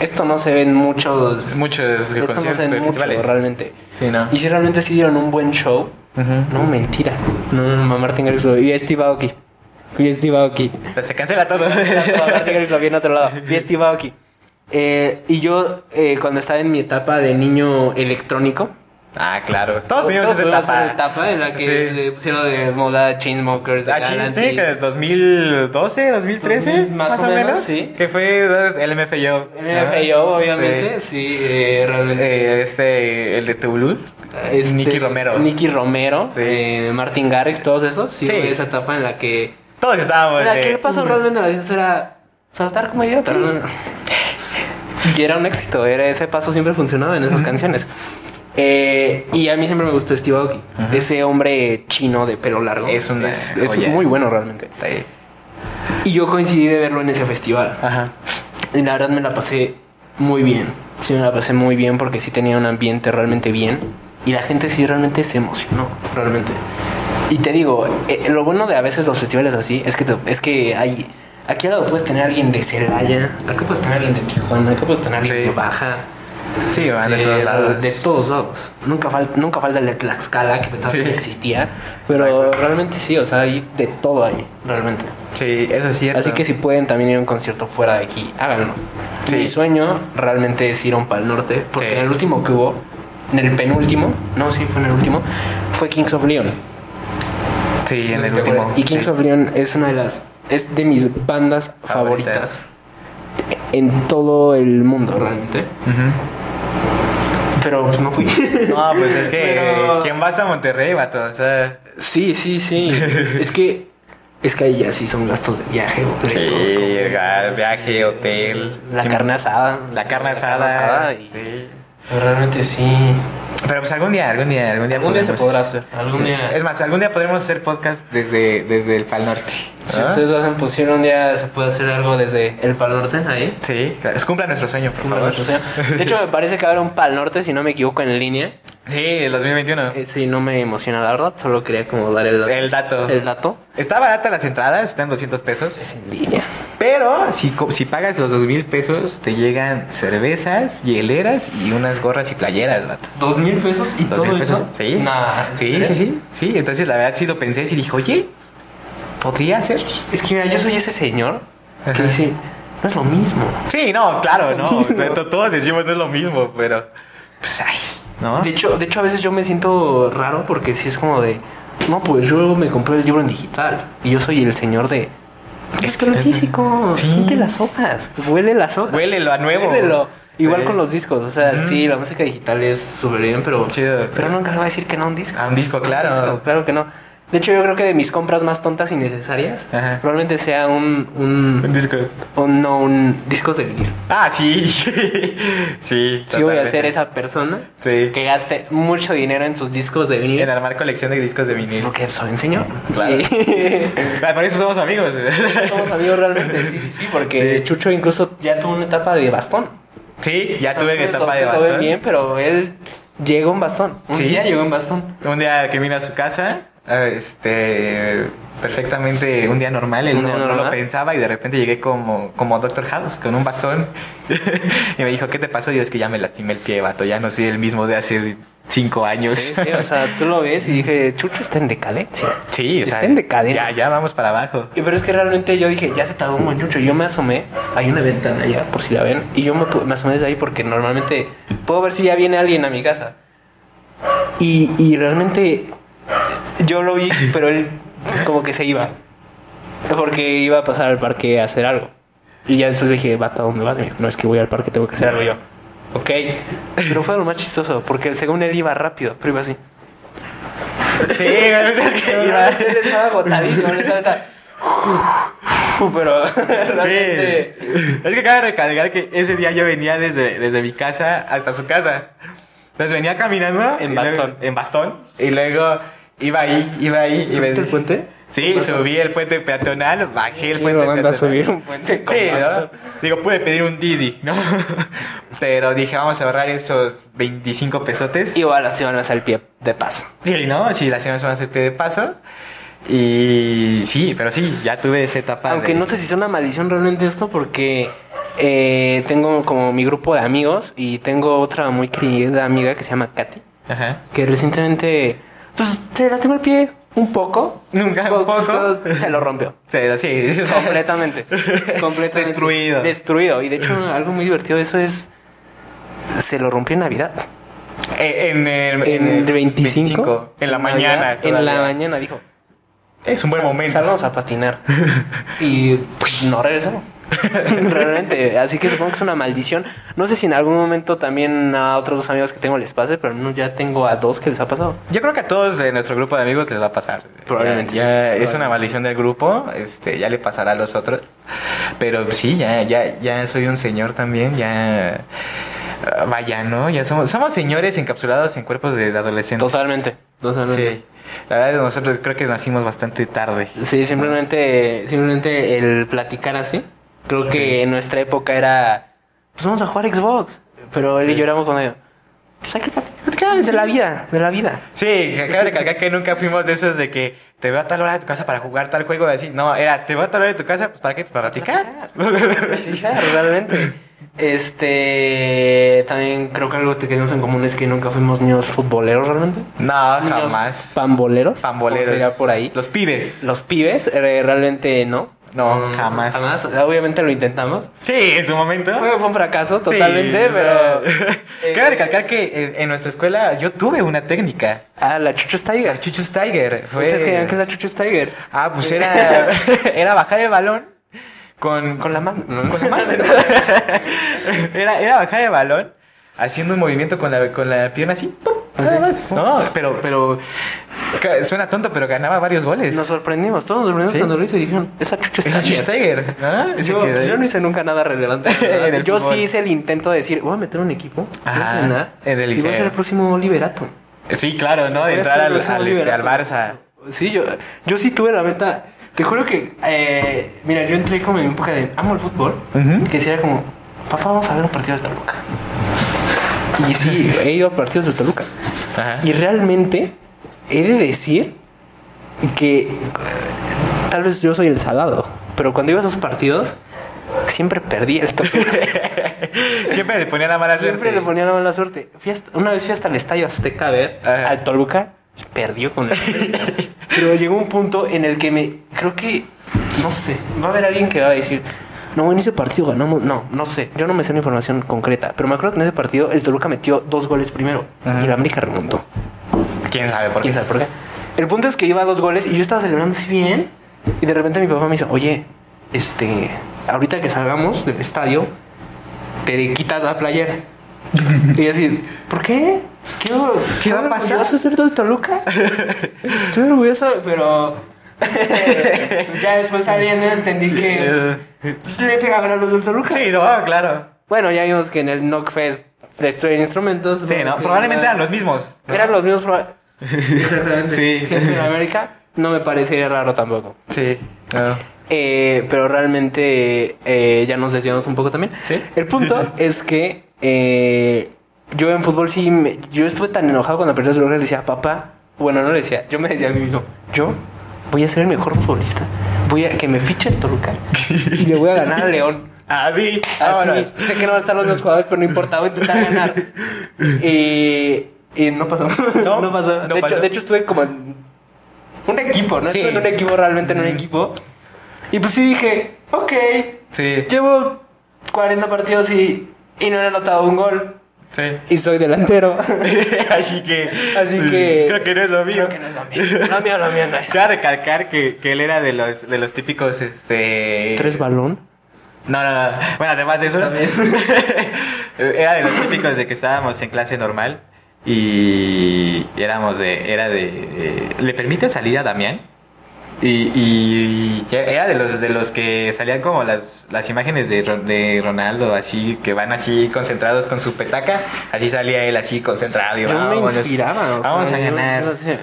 esto no se ve en muchos. Muchos esto no se ve mucho, realmente. Sí, no. Y si realmente sí dieron un buen show, no, mentira. No, no, Martin Garrix y Steve Aoki. Steve Aoki. O sea, se cancela todo. lo vi en otro lado. Fui Steve Aoki. Eh, y yo, eh, cuando estaba en mi etapa de niño electrónico, Ah, claro. Todos teníamos esa etapa. etapa en la que se pusieron de moda Chainsmokers, de ah, sí, que 2012, 2013, más, o menos, sí. Que fue el MFAO. El MFAO, obviamente, sí, eh, realmente. Eh, este, el de Toulouse, este, Nicky Romero. Nicky Romero, eh, Martin Garrix, todos esos, sí, esa etapa en la que... Todos estábamos. La que pasó realmente a la era saltar como idiota. Y era un éxito, era ese paso siempre funcionaba en esas canciones. Eh, y a mí siempre me gustó Steve Aoki. Ese hombre chino de pelo largo. Es, una es, muy bueno realmente. Y yo coincidí de verlo en ese festival. Ajá. Y la verdad me la pasé muy bien. Sí, me la pasé muy bien porque sí tenía un ambiente realmente bien. Y la gente sí realmente se emocionó, realmente. Y te digo, eh, lo bueno de a veces los festivales así es que, es que hay... Aquí al lado puedes tener a alguien de Celaya, acá puedes tener a alguien de Tijuana, acá puedes tener a alguien de Baja. Sí, van de todos lados. De todos lados. Nunca, falta nunca falta el de Tlaxcala, que pensaba que existía. Pero realmente sí, o sea, hay de todo ahí, realmente. Sí, eso es cierto. Así que si pueden también ir a un concierto fuera de aquí, háganlo. Mi sueño realmente es ir a un Pal Norte, porque en el último que hubo, en el penúltimo, no, sí, fue en el último, fue Kings of Leon. Sí, en el último. Y Kings of Leon es una de las, es de mis bandas favoritas, en todo el mundo, realmente. Pero pues no fui. No, pues es que. ¿Quién va hasta Monterrey, vato? O sea. Sí, sí, sí. es que. Es que ahí ya sí son gastos de viaje, hotel. Sí, viaje, hotel. La carne asada. La carne asada. sí. Realmente sí. Pero pues algún día, algún día, algún día. Algún día se podrá hacer. Algún día. Es más, algún día podremos hacer podcast desde, desde el Pal Norte. Si ustedes lo hacen posible, un día se puede hacer algo desde el Pal Norte, ahí. Sí, cumpla nuestro sueño, por favor. Nuestro sueño. De hecho, me parece que habrá un Pal Norte, si no me equivoco, en línea. Sí, el 2021. Eh, sí, no me emociona la verdad, solo quería como dar el, el dato. El dato. Está barata las entradas, están 200 pesos. Es en línea. Pero si, si pagas los 2000 pesos, te llegan cervezas, hieleras y unas gorras y playeras, vato. ¿Dos mil pesos y todo pesos? Sí. Nah, sí, sí, sí, sí. Entonces la verdad sí lo pensé y dije, oye, podría ser. Es que mira, yo soy ese señor que dice, no es lo mismo. Sí, no, claro, no. Todos decimos no es lo mismo, pero pues ay. De hecho, de hecho, a veces yo me siento raro porque si es como de, no, pues yo me compré el libro en digital y yo soy el señor de, es que lo físico, siente las hojas, huele las hojas. Huélelo a nuevo. Huélelo. Igual con los discos, o sea, sí, la música digital es súper bien, pero, pero nunca le voy a decir que no a un disco. A un disco, claro. claro que no. De hecho, yo creo que de mis compras más tontas y necesarias, probablemente sea un, un, disco. Un, no, un discos de vinil. Ah, sí. sí. Sí, voy a ser esa persona que gaste mucho dinero en sus discos de vinil. En armar colección de discos de vinil. Lo que soy enseñó. Claro. Ah, por eso somos amigos. somos amigos realmente, sí, sí, sí, porque Chucho incluso ya tuvo una etapa de bastón. Sí, ya tuve una etapa de bastón. bien, pero él llegó en bastón. Un día llegó en bastón. Un día que vino a su casa este perfectamente un día normal, él no, lo pensaba y de repente llegué como, como Doctor House con un bastón y me dijo, ¿qué te pasó? Y yo es que ya me lastimé el pie, vato, ya no soy el mismo de hace cinco años. Sí, sí, o sea, tú lo ves y dije, Chucho está en decadencia. Sí, está en decadencia. Ya, ya vamos para abajo. Y, pero es que realmente yo dije, ya se tardó un buen Chucho. Yo me asomé, hay una ventana allá, por si la ven, y yo me, me asomé desde ahí porque normalmente puedo ver si ya viene alguien a mi casa. Y, y realmente yo lo vi, pero él como que se iba. Porque iba a pasar al parque a hacer algo. Y ya después dije, bata, ¿dónde vas? no es que voy al parque, tengo que hacer algo yo. Ok. Pero fue lo más chistoso, porque según él iba rápido, pero iba así. Sí, que iba. Él estaba agotadísimo, él estaba. Pero realmente... Sí. Es que cabe recalcar que ese día yo venía desde, desde mi casa hasta su casa. Entonces venía caminando. En bastón. en bastón. Y luego Iba ahí, iba ahí. ¿Subiste el puente? Sí, subí el puente peatonal, bajé el puente peatonal. subir un puente Sí, ¿no? Digo, pude pedir un Didi, ¿no? Pero dije, vamos a ahorrar esos 25 pesotes. Igual las iban a hacer el pie de paso. Sí, ¿no? Sí, las iban a hacer el pie de paso. Y sí, pero sí, ya tuve esa etapa. Aunque no sé si es una maldición realmente esto, porque eh, tengo como mi grupo de amigos y tengo otra muy querida amiga que se llama Katy. Ajá. Que recientemente pues se lastimó el pie un poco. Nunca, un poco. Se lo rompió. Sí, sí. Completamente. completamente. Destruido. Destruido. Y de hecho, algo muy divertido de eso es. Se lo rompió en Navidad. Eh, en el, en el 25, En la mañana. En la mañana dijo. Es un buen momento. Salvamos a patinar. y pues, no regresamos. Realmente. Así que supongo que es una maldición. No sé si en algún momento también a otros dos amigos que tengo les pase, pero no, ya tengo a dos que les ha pasado. Yo creo que a todos de nuestro grupo de amigos les va a pasar. Probablemente. Ya, es una maldición del grupo. Este, ya le pasará a los otros. Pero sí, ya, ya, ya soy un señor también. Ya. Vaya, ¿no? Ya somos, somos señores encapsulados en cuerpos de adolescentes. Totalmente. Totalmente. Sí. La verdad, nosotros creo que nacimos bastante tarde. Sí, simplemente, simplemente el platicar así. Creo que en nuestra época era, pues vamos a jugar Xbox. Pero él y yo éramos con ellos. Pues platicar de la vida, de la vida. Sí, cabe recalcar que nunca fuimos de esos de que te veo a tal hora de tu casa para jugar tal juego. Así, no, era te veo a tal hora de tu casa, pues para qué, para platicar. sí, claro, realmente. Este, también creo que algo que tenemos en común es que nunca fuimos niños futboleros realmente. No, jamás. Pamboleros. Pamboleros. Sería por ahí. Los pibes. Los pibes, eh, realmente no. No, jamás. Jamás. Obviamente lo intentamos. Sí, en su momento. Fue, un fracaso totalmente, pero. Eh, Cabe recalcar que en, nuestra escuela yo tuve una técnica. Ah, la Chucho Tiger. La Chucho Tiger. Fue... ¿Ustedes creían que es la Chucho Tiger? Ah, pues era, era bajar el balón con, con la mano. Con la mano. era, era bajar el balón haciendo un movimiento con la, con la pierna así. ¡pum! Nada más. No, pero, pero suena tonto, pero ganaba varios goles. Nos sorprendimos, todos nos sorprendimos cuando lo hizo y dijeron, esa chucha está Steiger. ¿Ah? Yo, yo, no hice nunca nada relevante. yo sí hice el intento de decir, voy a meter un equipo, Ajá, en el y voy a ser el próximo liberato. Sí, claro, ¿no? De entrar al, al, este, al, Barça. Sí, yo, yo sí tuve la meta. Te juro que, eh, mira, yo entré como en mi época de amo el fútbol, que decía como, papá, vamos a ver un partido de Toluca. Y sí, he ido a partidos de Toluca. Y realmente he de decir que eh, tal vez yo soy el salado, pero cuando iba a esos partidos siempre perdí el Toluca. siempre le ponía la mala suerte. Siempre le ponía la mala suerte. una vez fui hasta el estadio Azteca a ver al Toluca y perdió con él. pero llegó un punto en el que me creo que no sé, va a haber alguien que va a decir no, en ese partido ganamos. No, no sé. Yo no me sé la información concreta. Pero me acuerdo que en ese partido el Toluca metió dos goles primero. Y el América remontó. ¿Quién sabe por qué? ¿Quién sabe por qué? El punto es que iba a dos goles y yo estaba celebrando así bien. Y de repente mi papá me dice, oye, este, ahorita que salgamos del estadio, te quitas la playera. y así, ¿por qué? ¿Qué, ¿Qué va a pasar? ¿Vas a ser del Toluca? Estoy orgulloso, pero ya después saliendo entendí que se le pegaban a los del Toluca. Sí, no, claro. Bueno, ya vimos que en el Knockfest destruyen instrumentos. Sí, ¿no? Probablemente eran los mismos. Eran los mismos. Exactamente. Sí. Gente de América no me parece raro tampoco. Sí, claro. Eh, pero realmente eh, ya nos decíamos un poco también. ¿Sí? El punto es que eh, yo en fútbol sí, yo estuve tan enojado cuando perdí el lugar, le decía, papá, bueno, no le decía, yo me decía a mí mismo, yo voy a ser el mejor futbolista. Voy a que me fiche el Toluca y le voy a ganar a León. Así, así. Sé que no van a estar los mismos jugadores, pero no importa, voy a intentar ganar. y, y no pasó. No, no pasó. de, Hecho, de hecho, estuve como en un equipo, ¿no? Estuve en un equipo, realmente en un equipo. Y pues sí dije, ok. Sí. Llevo 40 partidos y, y no he anotado un gol. Sí. Y soy delantero. Así que. Así que. Creo que no es lo mío. Creo que no es lo mío. Lo mío, lo mío no es. Quiero recalcar que, que él era de los, de los típicos. Este. ¿Tres balón? No, no, no. Bueno, además de eso. era de los típicos de que estábamos en clase normal. Y éramos de. Era de. ¿Le permite salir a Damián? Y, y era de los de los que salían como las, las imágenes de, de Ronaldo, así, que van así concentrados con su petaca. Así salía él así concentrado. Y yo vamos, me inspiraba. vamos a ganar. Yo, yo,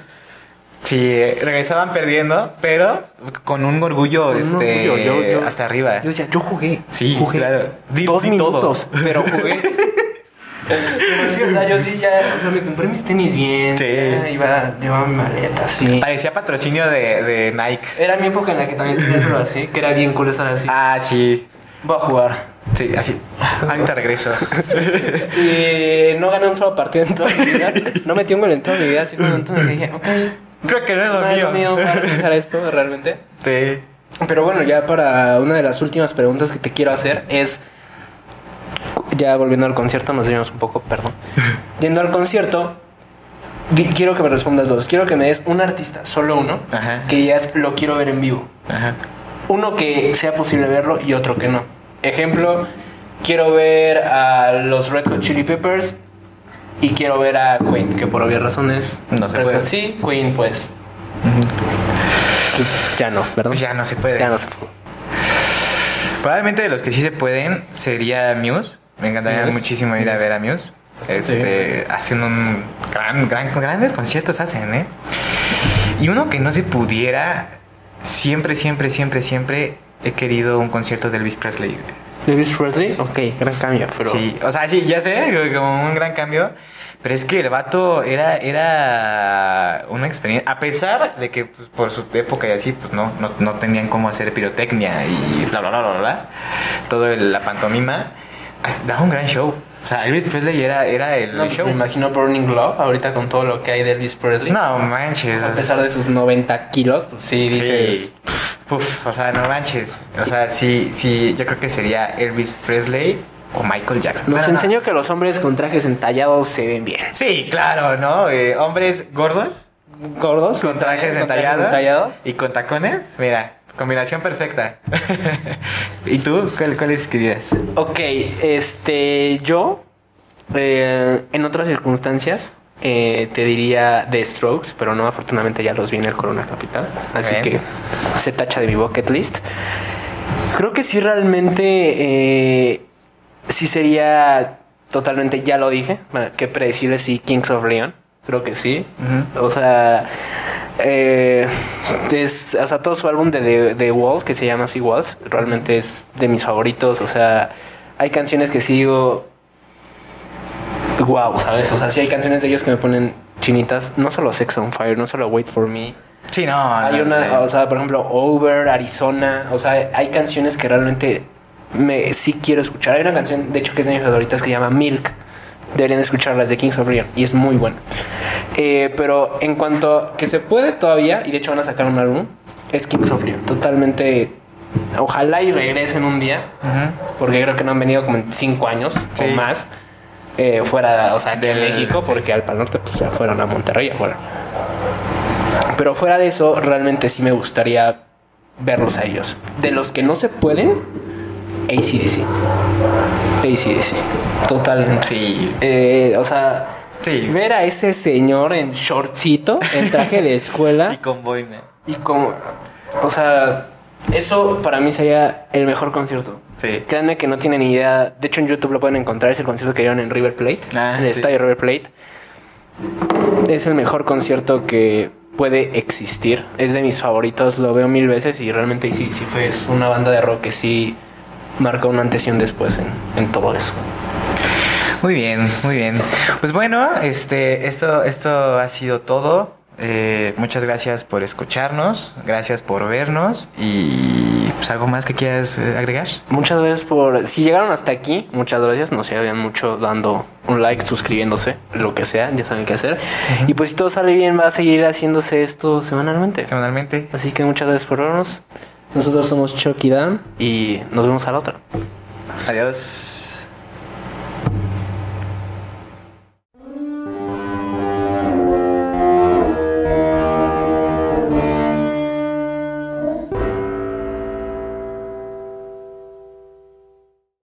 Sí, regresaban perdiendo, pero con un orgullo, Con un este, orgullo, yo- yo- hasta arriba. Yo decía, yo jugué. Sí, jugué claro. Di- dos di todo. minutos, pero jugué. Pero sí, o sea, yo sí ya, o sea, me compré mis tenis bien. Sí. ya iba, llevaba mi maleta, sí. Parecía patrocinio de, de Nike. Era mi época en la que también tenía el pelo así, que era bien cool estar así. Ah, sí. Voy a jugar. Sí, así. Ahorita regreso. y no gané un solo partido en toda mi vida. No metí un gol en toda mi vida, así como entonces dije, ok. Creo que no es lo No mío. es mío para pensar esto realmente. Sí. Pero bueno, ya para una de las últimas preguntas que te quiero hacer es. Ya volviendo al concierto, nos dimos un poco, perdón. Yendo al concierto, qui- quiero que me respondas dos. Quiero que me des un artista, solo uno, Ajá. que ya lo quiero ver en vivo. Ajá. Uno que sea posible verlo y otro que no. Ejemplo, quiero ver a los Red Hot Chili Peppers y quiero ver a Queen, que por obvias razones. No se Red puede. Sí, Queen pues. Ya no, ¿verdad? Ya no se puede. Ya no se puede. Probablemente de los que sí se pueden sería Muse. Me encantaría muchísimo ir a ver a Muse. Este, hacen un gran, gran, grandes conciertos hacen, ¿eh? Y uno que no se pudiera, siempre, siempre, siempre, siempre he querido un concierto de Elvis Presley. Elvis Presley, ok, gran cambio, pero. Sí, o sea, sí, ya sé, como un gran cambio. Pero es que el vato era, era una experiencia. A pesar de que pues, por su época y así, pues no, no, no tenían cómo hacer pirotecnia y bla, bla, bla, bla, bla. Todo el- la pantomima. Daba un gran show. O sea, Elvis Presley era, era el No, show. me imagino Burning Glove, ahorita con todo lo que hay de Elvis Presley. No manches. A pesar de sus 90 kilos, pues sí, Sí. dices. Puf, o sea, no manches. O sea, sí, sí, yo creo que sería Elvis Presley o Michael Jackson. Nos Bueno, no. enseñó que los hombres con trajes entallados se ven bien. Sí, claro, ¿no? Eh, hombres gordos Gordos, con trajes con entallados, entallados. y con tacones. Mira, combinación perfecta. ¿Y tú cuál, cuál escribías? Ok, este, yo, eh, en otras circunstancias, eh, te diría The Strokes, pero no, afortunadamente ya los vi en el Corona Capital, así Bien. que se tacha de mi bucket list. Creo que sí realmente, eh, sí sería totalmente, ya lo dije, qué predecible, sí, Kings of Leon, creo que sí. O sea, eh, es, o sea, todo su álbum de The, The Wall, que se llama así Walls, realmente es de mis favoritos. O sea, hay canciones que sí digo, wow, ¿sabes? O sea, sí hay canciones de ellos que me ponen chinitas. No solo Sex on Fire, no solo Wait for Me. Sí, no. Hay no, una, no. o sea, por ejemplo, Over, Arizona. O sea, hay canciones que realmente me sí quiero escuchar. Hay una canción, de hecho, que es de mis favoritas que se llama Milk. Deberían escucharlas de Kings of Leon y es muy buena. Eh, pero en cuanto que se puede todavía, y de hecho van a sacar un álbum, es Kings of Leon. Totalmente. Ojalá y regresen un día, porque creo que no han venido como en cinco años Sí. o más. eh, fuera, o sea, de México, sí. porque al Pal Norte pues ya fueron a Monterrey afuera. Pero fuera de eso, realmente sí me gustaría verlos a ellos. De los que no se pueden, ACDC. ACDC. Totalmente. Sí. Eh, o sea, Sí. ver a ese señor en shortcito, en traje de escuela, Y con Boyne. y como. O sea, eso para mí sería el mejor concierto. Sí. Créanme que no tienen ni idea. De hecho, en YouTube lo pueden encontrar. Es el concierto que dieron en River Plate. Ah, en el sí. estadio River Plate. Es el mejor concierto que puede existir. Es de mis favoritos. Lo veo mil veces y realmente sí, sí fue es una banda de rock que sí marca un antes y un después en, en todo eso. Muy bien, muy bien. Pues bueno, este, esto, esto ha sido todo. Eh, muchas gracias por escucharnos, gracias por vernos y pues algo más que quieras eh, agregar. Muchas gracias por... Si llegaron hasta aquí, muchas gracias. Nos ayudan mucho dando un like, suscribiéndose, lo que sea, ya saben qué hacer. Y pues si todo sale bien, va a seguir haciéndose esto semanalmente. Semanalmente. Así que muchas gracias por vernos. Nosotros somos Chucky Dan y nos vemos a la otra. Adiós.